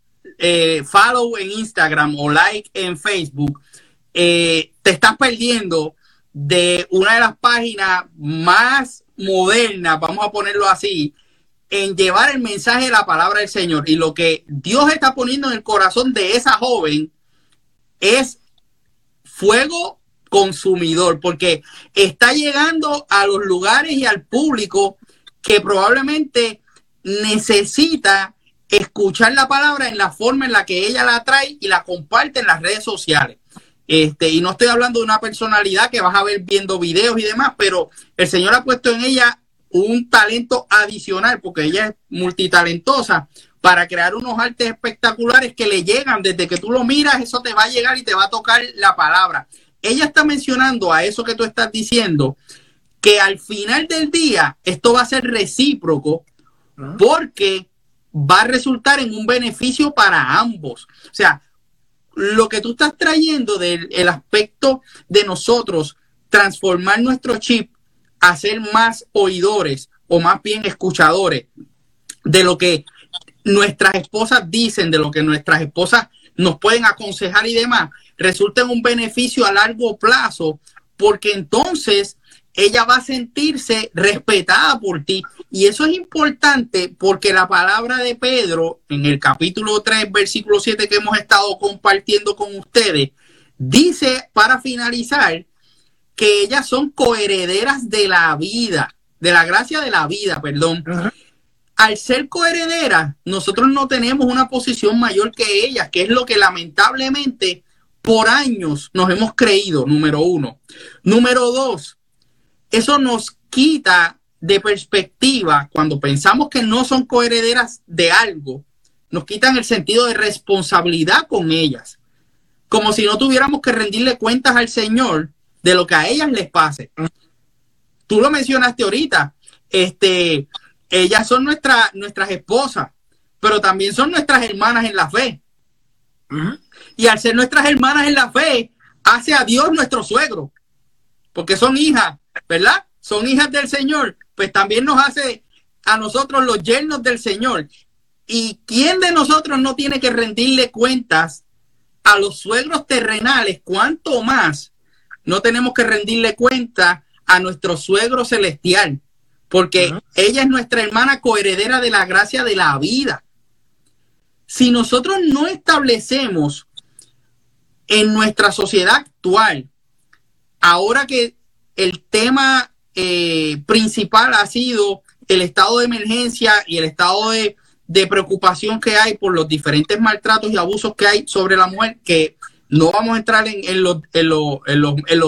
follow en Instagram o like en Facebook, te estás perdiendo de una de las páginas más moderna, vamos a ponerlo así, en llevar el mensaje de la palabra del Señor. Y lo que Dios está poniendo en el corazón de esa joven es fuego consumidor, porque está llegando a los lugares y al público que probablemente necesita escuchar la palabra en la forma en la que ella la trae y la comparte en las redes sociales. Este, y no estoy hablando de una personalidad que vas a ver viendo videos y demás, pero el Señor ha puesto en ella un talento adicional, porque ella es multitalentosa, para crear unos artes espectaculares que le llegan. Desde que tú lo miras, eso te va a llegar y te va a tocar la palabra. Ella está mencionando a eso que tú estás diciendo, que al final del día esto va a ser recíproco porque va a resultar en un beneficio para ambos. O sea, lo que tú estás trayendo del aspecto de nosotros transformar nuestro chip a ser más oidores o más bien escuchadores de lo que nuestras esposas dicen, de lo que nuestras esposas nos pueden aconsejar y demás, resulta en un beneficio a largo plazo, porque entonces ella va a sentirse respetada por ti. Y eso es importante porque la palabra de Pedro en el capítulo 3, versículo 7 que hemos estado compartiendo con ustedes, dice para finalizar que ellas son coherederas de la vida, de la gracia de la vida, perdón. Al ser coherederas, nosotros no tenemos una posición mayor que ellas, que es lo que lamentablemente por años nos hemos creído, número uno. Número dos, eso nos quita de perspectiva, cuando pensamos que no son coherederas de algo, nos quitan el sentido de responsabilidad con ellas. Como si no tuviéramos que rendirle cuentas al Señor de lo que a ellas les pase. Tú lo mencionaste ahorita. Este, ellas son nuestras esposas, pero también son nuestras hermanas en la fe. Y al ser nuestras hermanas en la fe, hace a Dios nuestro suegro, porque son hijas, ¿verdad? Son hijas del Señor, pues también nos hace a nosotros los yernos del Señor. ¿Y quién de nosotros no tiene que rendirle cuentas a los suegros terrenales? ¿Cuánto más no tenemos que rendirle cuenta a nuestro suegro celestial? Porque ella es nuestra hermana coheredera de la gracia de la vida. Si nosotros no establecemos en nuestra sociedad actual, ahora que el tema eh, principal ha sido el estado de emergencia y el estado de, preocupación que hay por los diferentes maltratos y abusos que hay sobre la mujer, que no vamos a entrar en, los,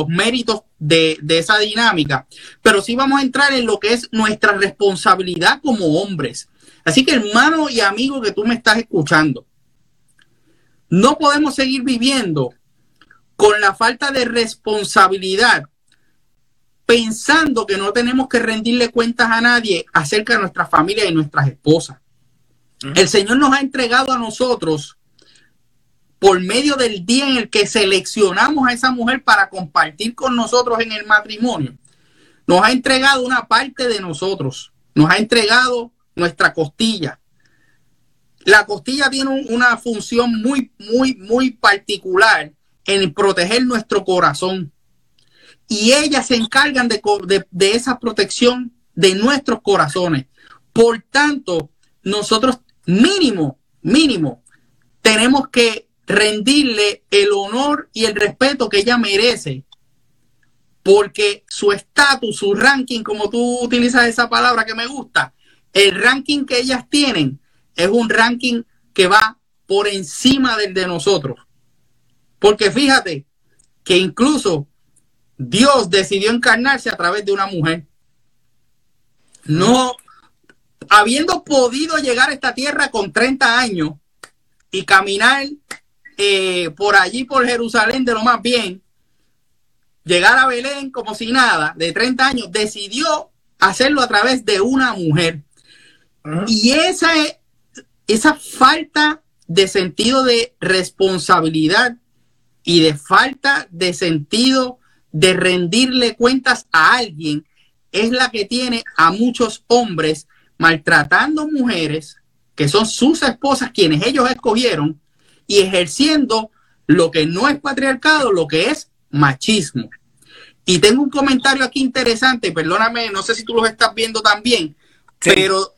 méritos de, de, esa dinámica, pero sí vamos a entrar en lo que es nuestra responsabilidad como hombres. Así que hermano y amigo que tú me estás escuchando, no podemos seguir viviendo con la falta de responsabilidad, pensando que no tenemos que rendirle cuentas a nadie acerca de nuestra familia y nuestras esposas. El Señor nos ha entregado a nosotros por medio del día en el que seleccionamos a esa mujer para compartir con nosotros en el matrimonio, nos ha entregado una parte de nosotros, nos ha entregado nuestra costilla. La costilla tiene una función muy, muy, muy particular en proteger nuestro corazón. Y ellas se encargan de, de, esa protección de nuestros corazones. Por tanto, nosotros mínimo, mínimo, tenemos que rendirle el honor y el respeto que ella merece. Porque su estatus, su ranking, como tú utilizas esa palabra que me gusta, el ranking que ellas tienen es un ranking que va por encima del de nosotros. Porque fíjate que incluso Dios decidió encarnarse a través de una mujer. No, habiendo podido llegar a esta tierra con 30 años y caminar eh, por allí, por Jerusalén, de lo más bien, llegar a Belén como si nada, de 30 años, decidió hacerlo a través de una mujer. Y esa, esa falta de sentido de responsabilidad y de falta de sentido de rendirle cuentas a alguien es la que tiene a muchos hombres maltratando mujeres que son sus esposas quienes ellos escogieron y ejerciendo lo que no es patriarcado, lo que es machismo. Y tengo un comentario aquí interesante, perdóname, no sé si tú los estás viendo también, pero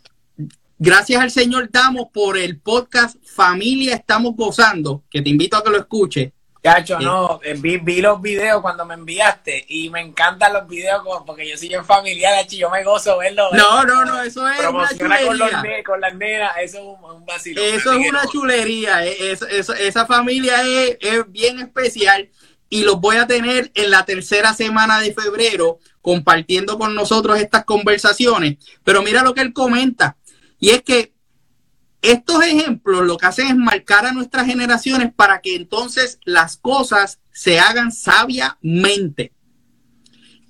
Gracias al Señor damos por el podcast Familia Estamos Gozando, que te invito a que lo escuches. Cacho, no, eh, vi, los videos cuando me enviaste y me encantan los videos porque yo soy en familiar, yo me gozo verlo. No, no, no, eso es una chulería. Con, las nenas, eso es un, vacilo. Eso es una chulería, eh, esa familia es, es bien especial y los voy a tener en la tercera semana de febrero compartiendo con nosotros estas conversaciones. Pero mira lo que él comenta y es que estos ejemplos lo que hacen es marcar a nuestras generaciones para que entonces las cosas se hagan sabiamente.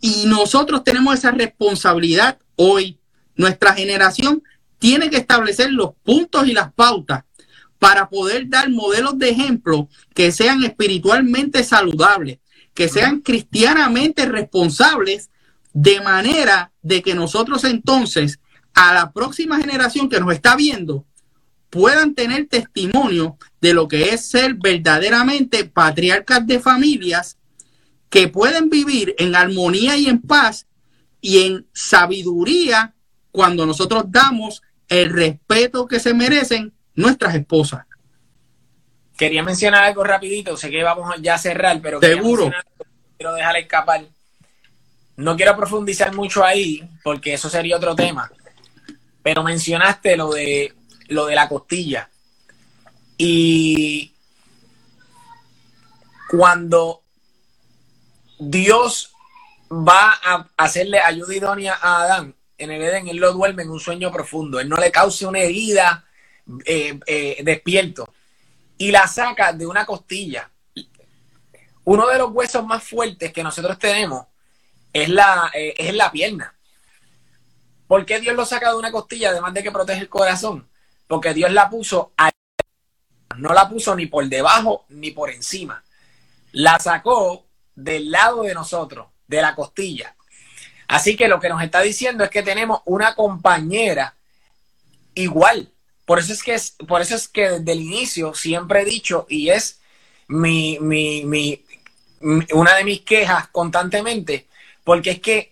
Y nosotros tenemos esa responsabilidad hoy. Nuestra generación tiene que establecer los puntos y las pautas para poder dar modelos de ejemplo que sean espiritualmente saludables, que sean cristianamente responsables, de manera de que nosotros entonces a la próxima generación que nos está viendo puedan tener testimonio de lo que es ser verdaderamente patriarcas de familias que pueden vivir en armonía y en paz y en sabiduría cuando nosotros damos el respeto que se merecen nuestras esposas. Quería mencionar algo rapidito, sé que vamos ya a cerrar, pero seguro quiero dejar escapar. No quiero profundizar mucho ahí porque eso sería otro tema pero mencionaste lo de lo de la costilla. Y cuando Dios va a hacerle ayuda idónea a Adán, en el Edén, él lo duerme en un sueño profundo, él no le cause una herida eh, eh, despierto y la saca de una costilla. Uno de los huesos más fuertes que nosotros tenemos es la, eh, es la pierna. ¿Por qué Dios lo saca de una costilla además de que protege el corazón? Porque Dios la puso ahí. No la puso ni por debajo ni por encima. La sacó del lado de nosotros, de la costilla. Así que lo que nos está diciendo es que tenemos una compañera igual. Por eso es que por eso es que desde el inicio siempre he dicho, y es mi, mi, mi, una de mis quejas constantemente, porque es que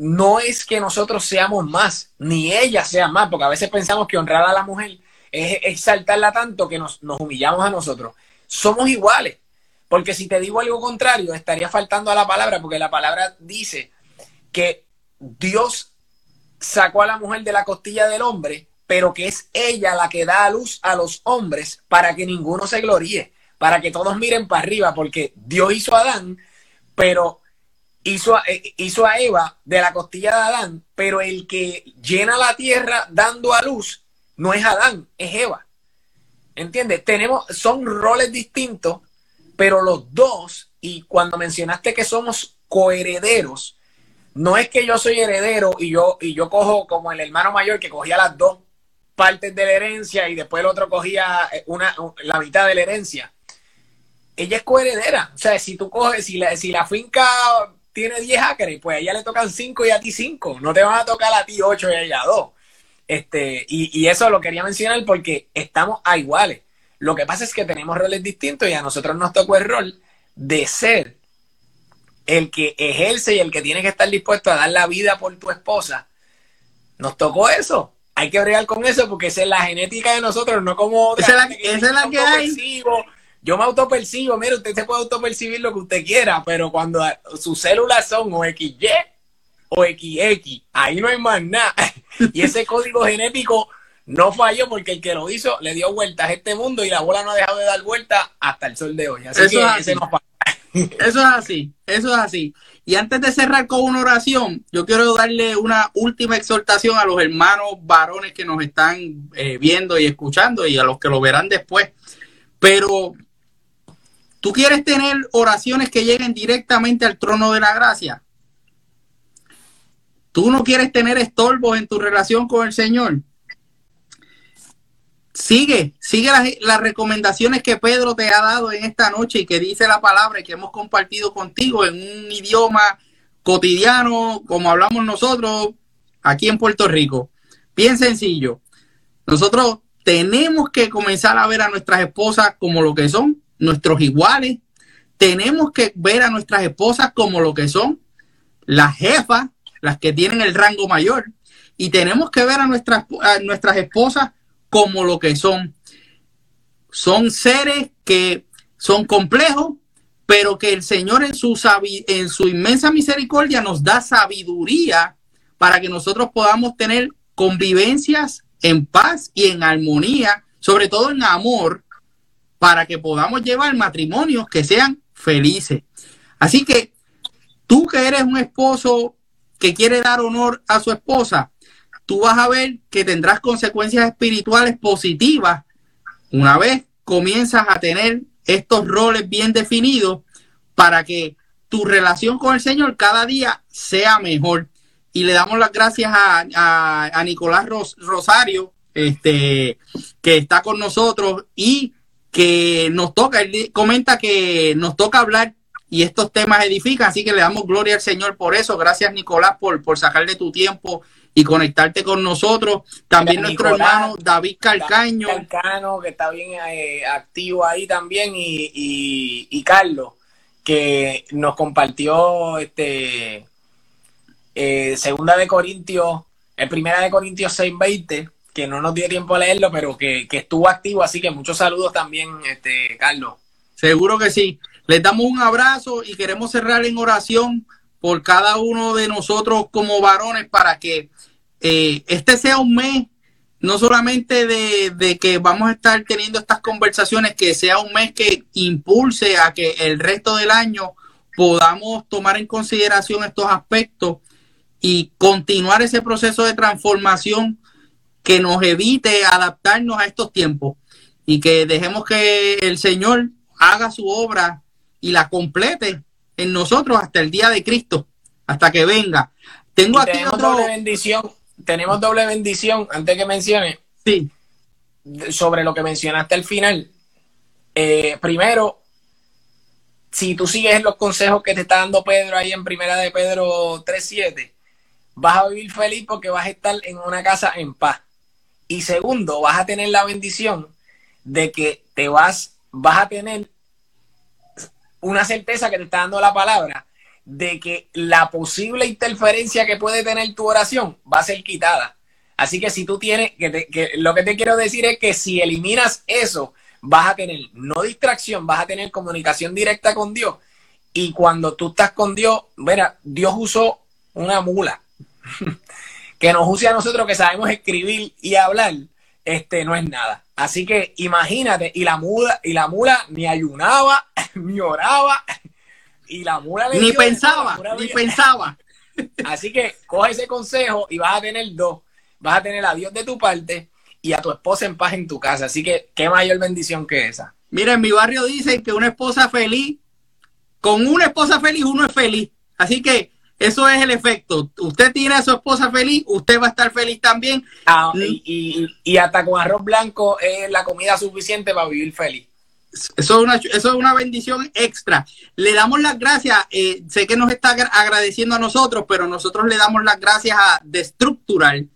no es que nosotros seamos más, ni ella sea más, porque a veces pensamos que honrar a la mujer es exaltarla tanto que nos, nos humillamos a nosotros. Somos iguales, porque si te digo algo contrario, estaría faltando a la palabra, porque la palabra dice que Dios sacó a la mujer de la costilla del hombre, pero que es ella la que da a luz a los hombres para que ninguno se gloríe, para que todos miren para arriba, porque Dios hizo a Adán, pero hizo a, eh, hizo a Eva de la costilla de Adán, pero el que llena la tierra dando a luz no es Adán, es Eva. ¿Entiendes? Tenemos, son roles distintos, pero los dos, y cuando mencionaste que somos coherederos, no es que yo soy heredero y yo, y yo cojo como el hermano mayor que cogía las dos partes de la herencia y después el otro cogía eh, una, la mitad de la herencia. Ella es coheredera. O sea, si tú coges, si la, si la finca tiene 10 acres, pues a ella le tocan 5 y a ti 5. No te van a tocar a ti 8 y a ella 2. Este, y, y, eso lo quería mencionar porque estamos a iguales. Lo que pasa es que tenemos roles distintos y a nosotros nos tocó el rol de ser el que ejerce y el que tiene que estar dispuesto a dar la vida por tu esposa. Nos tocó eso. Hay que bregar con eso porque esa es la genética de nosotros, no como otra. Esa es la, que, hay. Yo me autopercibo, mire, usted se puede autopercibir lo que usted quiera, pero cuando sus células son o XY o XX, ahí no hay más nada. Y ese código genético no falló porque el que lo hizo le dio vueltas a este mundo y la bola no ha dejado de dar vueltas hasta el sol de hoy. Así eso que ese no Eso es así, eso es así. Y antes de cerrar con una oración, yo quiero darle una última exhortación a los hermanos varones que nos están eh, viendo y escuchando y a los que lo verán después. Pero tú quieres tener oraciones que lleguen directamente al trono de la gracia. Tú no quieres tener estorbos en tu relación con el Señor. Sigue, sigue las, recomendaciones que Pedro te ha dado en esta noche y que dice la palabra y que hemos compartido contigo en un idioma cotidiano, como hablamos nosotros aquí en Puerto Rico. Bien sencillo. Nosotros tenemos que comenzar a ver a nuestras esposas como lo que son, nuestros iguales. Tenemos que ver a nuestras esposas como lo que son, las jefas, las que tienen el rango mayor. Y tenemos que ver a nuestras, a nuestras esposas como lo que son. Son seres que son complejos, pero que el Señor en su, en su inmensa misericordia nos da sabiduría para que nosotros podamos tener convivencias en paz y en armonía, sobre todo en amor, para que podamos llevar matrimonios que sean felices. Así que tú que eres un esposo que quiere dar honor a su esposa, tú vas a ver que tendrás consecuencias espirituales positivas una vez comienzas a tener estos roles bien definidos para que tu relación con el Señor cada día sea mejor. Y le damos las gracias a, Nicolás Rosario, este, que está con nosotros y que nos toca, él comenta que nos toca hablar y estos temas edifican, así que le damos gloria al Señor por eso. Gracias Nicolás por, por sacarle tu tiempo y conectarte con nosotros. También nuestro hermano David Calcaño. Calcano, que está bien eh, activo ahí también, y, y, Carlos, que nos compartió este eh, segunda de Corintios, el primera de Corintios 6:20, que no nos dio tiempo a leerlo, pero que, que estuvo activo, así que muchos saludos también, este Carlos. Seguro que sí. Les damos un abrazo y queremos cerrar en oración por cada uno de nosotros como varones para que eh, este sea un mes no solamente de, que vamos a estar teniendo estas conversaciones, que sea un mes que impulse a que el resto del año podamos tomar en consideración estos aspectos y continuar ese proceso de transformación que nos evite adaptarnos a estos tiempos y que dejemos que el Señor haga su obra y la complete en nosotros hasta el día de Cristo, hasta que venga. Tengo aquí tenemos doble bendición, tenemos doble bendición, antes que mencione. Sí. Sobre lo que mencionaste al final. Eh, primero, si tú sigues los consejos que te está dando Pedro ahí en Primera de Pedro 3.7, vas a vivir feliz porque vas a estar en una casa en paz. Y segundo, vas a tener la bendición de que te vas, vas a tener una certeza que te está dando la palabra de que la posible interferencia que puede tener tu oración va a ser quitada. Así que si tú tienes, que, que lo que te quiero decir es que si eliminas eso, vas a tener no distracción, vas a tener comunicación directa con Dios. Y cuando tú estás con Dios, mira, Dios usó una mula que nos use a nosotros que sabemos escribir y hablar, este no es nada. Así que imagínate, y la mula, y la mula ni ayunaba, ni oraba, y la mula ni pensaba, ni pensaba. Así que coge ese consejo y vas a tener dos. Vas a tener a Dios de tu parte y a tu esposa en paz en tu casa. Así que, qué mayor bendición que esa. Mira, en mi barrio dicen que una esposa feliz, con una esposa feliz uno es feliz. Así que eso es el efecto. Usted tiene a su esposa feliz, usted va a estar feliz también. Ah, y, y, hasta con arroz blanco es la comida suficiente para vivir feliz. Eso es, una, eso es una bendición extra. Le damos las gracias. Eh, sé que nos está agradeciendo a nosotros, pero nosotros le damos las gracias a Destructural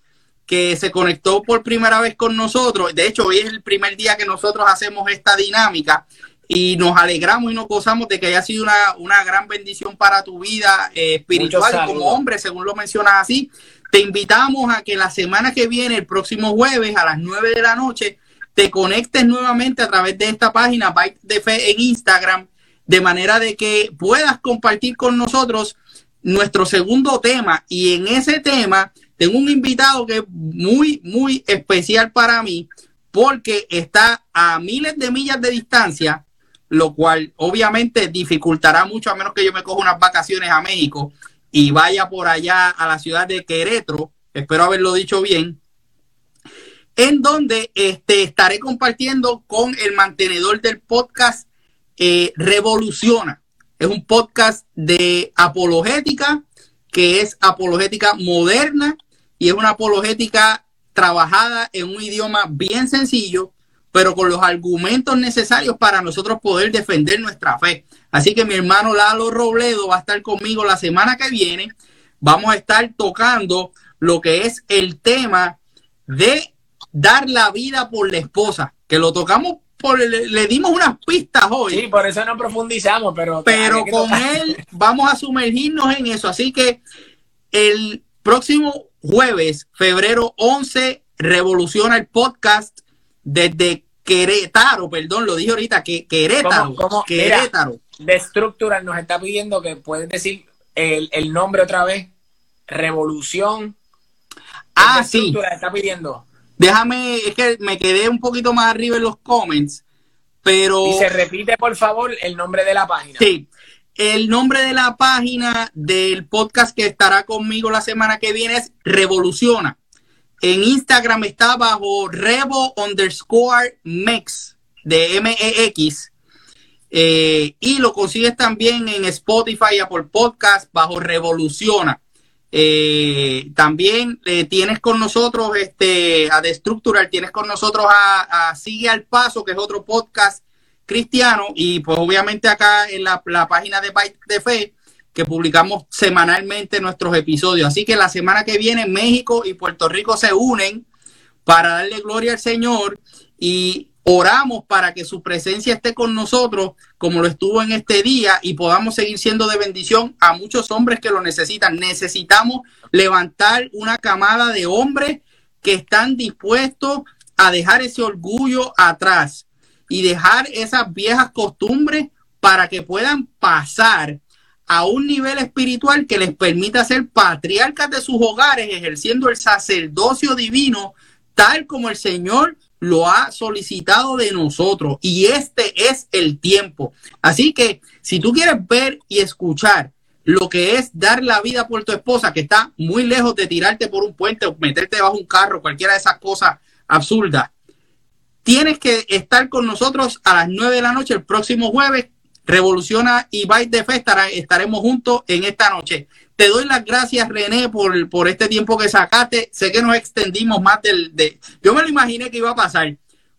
que se conectó por primera vez con nosotros. De hecho, hoy es el primer día que nosotros hacemos esta dinámica y nos alegramos y nos gozamos de que haya sido una, gran bendición para tu vida eh, espiritual como hombre, según lo mencionas así. Te invitamos a que la semana que viene, el próximo jueves a las 9 de la noche, te conectes nuevamente a través de esta página Byte de Fe en Instagram, de manera de que puedas compartir con nosotros nuestro segundo tema. Y en ese tema tengo un invitado que es muy, muy especial para mí porque está a miles de millas de distancia, lo cual obviamente dificultará mucho a menos que yo me coja unas vacaciones a México y vaya por allá a la ciudad de Querétaro, espero haberlo dicho bien, en donde este, estaré compartiendo con el mantenedor del podcast eh, Revoluciona. Es un podcast de apologética, que es apologética moderna y es una apologética trabajada en un idioma bien sencillo, pero con los argumentos necesarios para nosotros poder defender nuestra fe. Así que mi hermano Lalo Robledo va a estar conmigo la semana que viene. Vamos a estar tocando lo que es el tema de dar la vida por la esposa, que lo tocamos por, le, dimos unas pistas hoy. Sí, por eso no profundizamos, pero... Pero con él vamos a sumergirnos en eso. Así que el próximo jueves, febrero 11, revoluciona el podcast desde Querétaro, perdón, lo dije ahorita, que Querétaro. ¿Cómo, Querétaro. de estructura nos está pidiendo que puedes decir el, nombre otra vez. Revolución. Ah, sí. está pidiendo. Déjame, es que me quedé un poquito más arriba en los comments, pero... Y se repite, por favor, el nombre de la página. Sí, el nombre de la página del podcast que estará conmigo la semana que viene es Revoluciona. En Instagram está bajo Revo underscore Mex de M-E-X. Eh, y lo consigues también en Spotify, Apple Podcast, bajo Revoluciona. Eh, también eh, tienes con nosotros este, a Destructural, tienes con nosotros a, a Sigue al Paso, que es otro podcast cristiano y pues obviamente acá en la, página de Byte de Fe que publicamos semanalmente nuestros episodios. Así que la semana que viene México y Puerto Rico se unen para darle gloria al Señor y oramos para que su presencia esté con nosotros como lo estuvo en este día y podamos seguir siendo de bendición a muchos hombres que lo necesitan. Necesitamos levantar una camada de hombres que están dispuestos a dejar ese orgullo atrás y dejar esas viejas costumbres para que puedan pasar a un nivel espiritual que les permita ser patriarcas de sus hogares, ejerciendo el sacerdocio divino tal como el Señor lo ha solicitado de nosotros. Y este es el tiempo. Así que si tú quieres ver y escuchar lo que es dar la vida por tu esposa, que está muy lejos de tirarte por un puente o meterte bajo un carro, cualquiera de esas cosas absurdas. Tienes que estar con nosotros a las 9 de la noche el próximo jueves. Revoluciona y Byte de Fe estaremos juntos en esta noche. Te doy las gracias, René, por, por este tiempo que sacaste. Sé que nos extendimos más del... De, yo me lo imaginé que iba a pasar,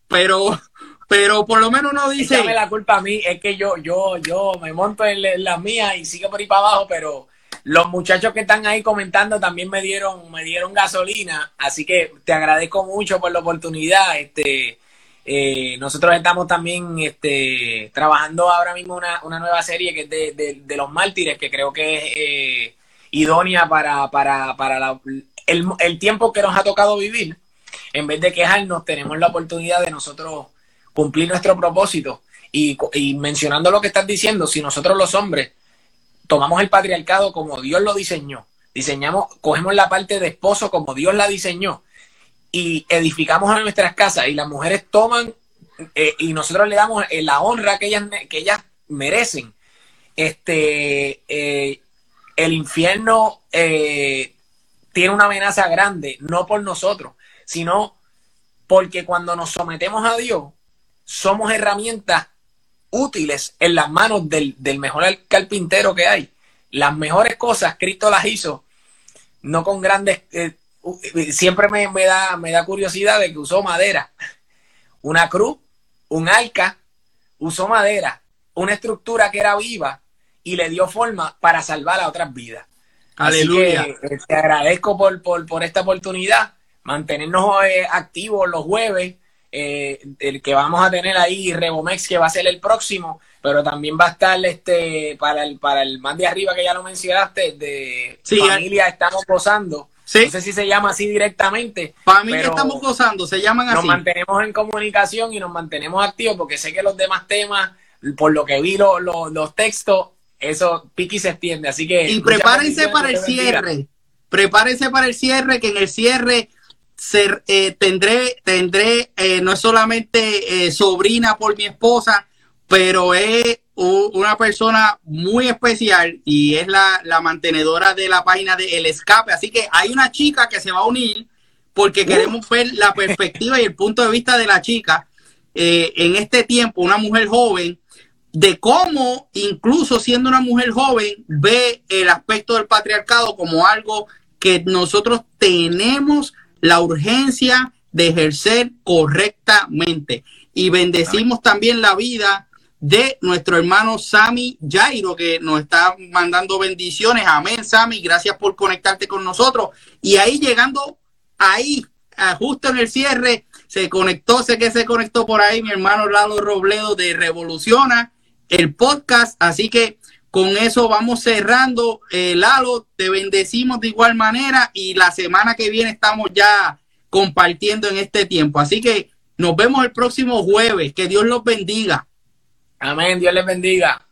pero pero por lo menos no dice. Dame la culpa a mí, es que yo, yo, yo me monto en la mía y sigo por ahí para abajo, pero los muchachos que están ahí comentando también me dieron, me dieron gasolina, así que te agradezco mucho por la oportunidad. Este, eh, nosotros estamos también este, trabajando ahora mismo una, una nueva serie que es de, de, los mártires, que creo que es eh, idónea para, para, para la, el, el tiempo que nos ha tocado vivir. En vez de quejarnos, tenemos la oportunidad de nosotros cumplir nuestro propósito. Y, mencionando lo que estás diciendo, si nosotros los hombres tomamos el patriarcado como Dios lo diseñó, diseñamos, cogemos la parte de esposo como Dios la diseñó y edificamos a nuestras casas y las mujeres toman eh, y nosotros le damos eh, la honra que ellas, que ellas merecen, este, eh, el infierno tiene una amenaza grande, no por nosotros, sino porque cuando nos sometemos a Dios, somos herramientas útiles en las manos del, mejor carpintero que hay. Las mejores cosas Cristo las hizo, no con grandes... Eh, siempre me, da, me da curiosidad de que usó madera. Una cruz, un arca, usó madera, una estructura que era viva y le dio forma para salvar a otras vidas. Aleluya. Así que, eh, te agradezco por, por, esta oportunidad, mantenernos eh, activos los jueves eh, el que vamos a tener ahí, Rebomex, que va a ser el próximo, pero también va a estar este para el, para el más de arriba que ya lo mencionaste, de familia estamos gozando. No sé si se llama así directamente. Familia estamos gozando, se llaman así. Nos mantenemos en comunicación y nos mantenemos activos porque sé que los demás temas, por lo que vi los textos, eso piqui se extiende. Así que. Y prepárense para el cierre. Prepárense para el cierre, que en el cierre ser, eh, tendré, tendré eh, no es solamente eh, sobrina por mi esposa, pero es una persona muy especial y es la, la, mantenedora de la página de El Escape. Así que hay una chica que se va a unir porque uh. queremos ver la perspectiva y el punto de vista de la chica en este tiempo, una mujer joven, de cómo incluso siendo una mujer joven ve el aspecto del patriarcado como algo que nosotros tenemos la urgencia de ejercer correctamente. Y bendecimos también la vida de nuestro hermano Sami Jairo, que nos está mandando bendiciones. Amén, Sami. Gracias por conectarte con nosotros. Y ahí llegando, ahí, justo en el cierre, se conectó, sé que se conectó por ahí mi hermano Lalo Robledo de Revoluciona, el podcast. Así que con eso vamos cerrando. Eh, Lalo, te bendecimos de igual manera y la semana que viene estamos ya compartiendo en este tiempo. Así que nos vemos el próximo jueves. Que Dios los bendiga. Amén. Dios les bendiga.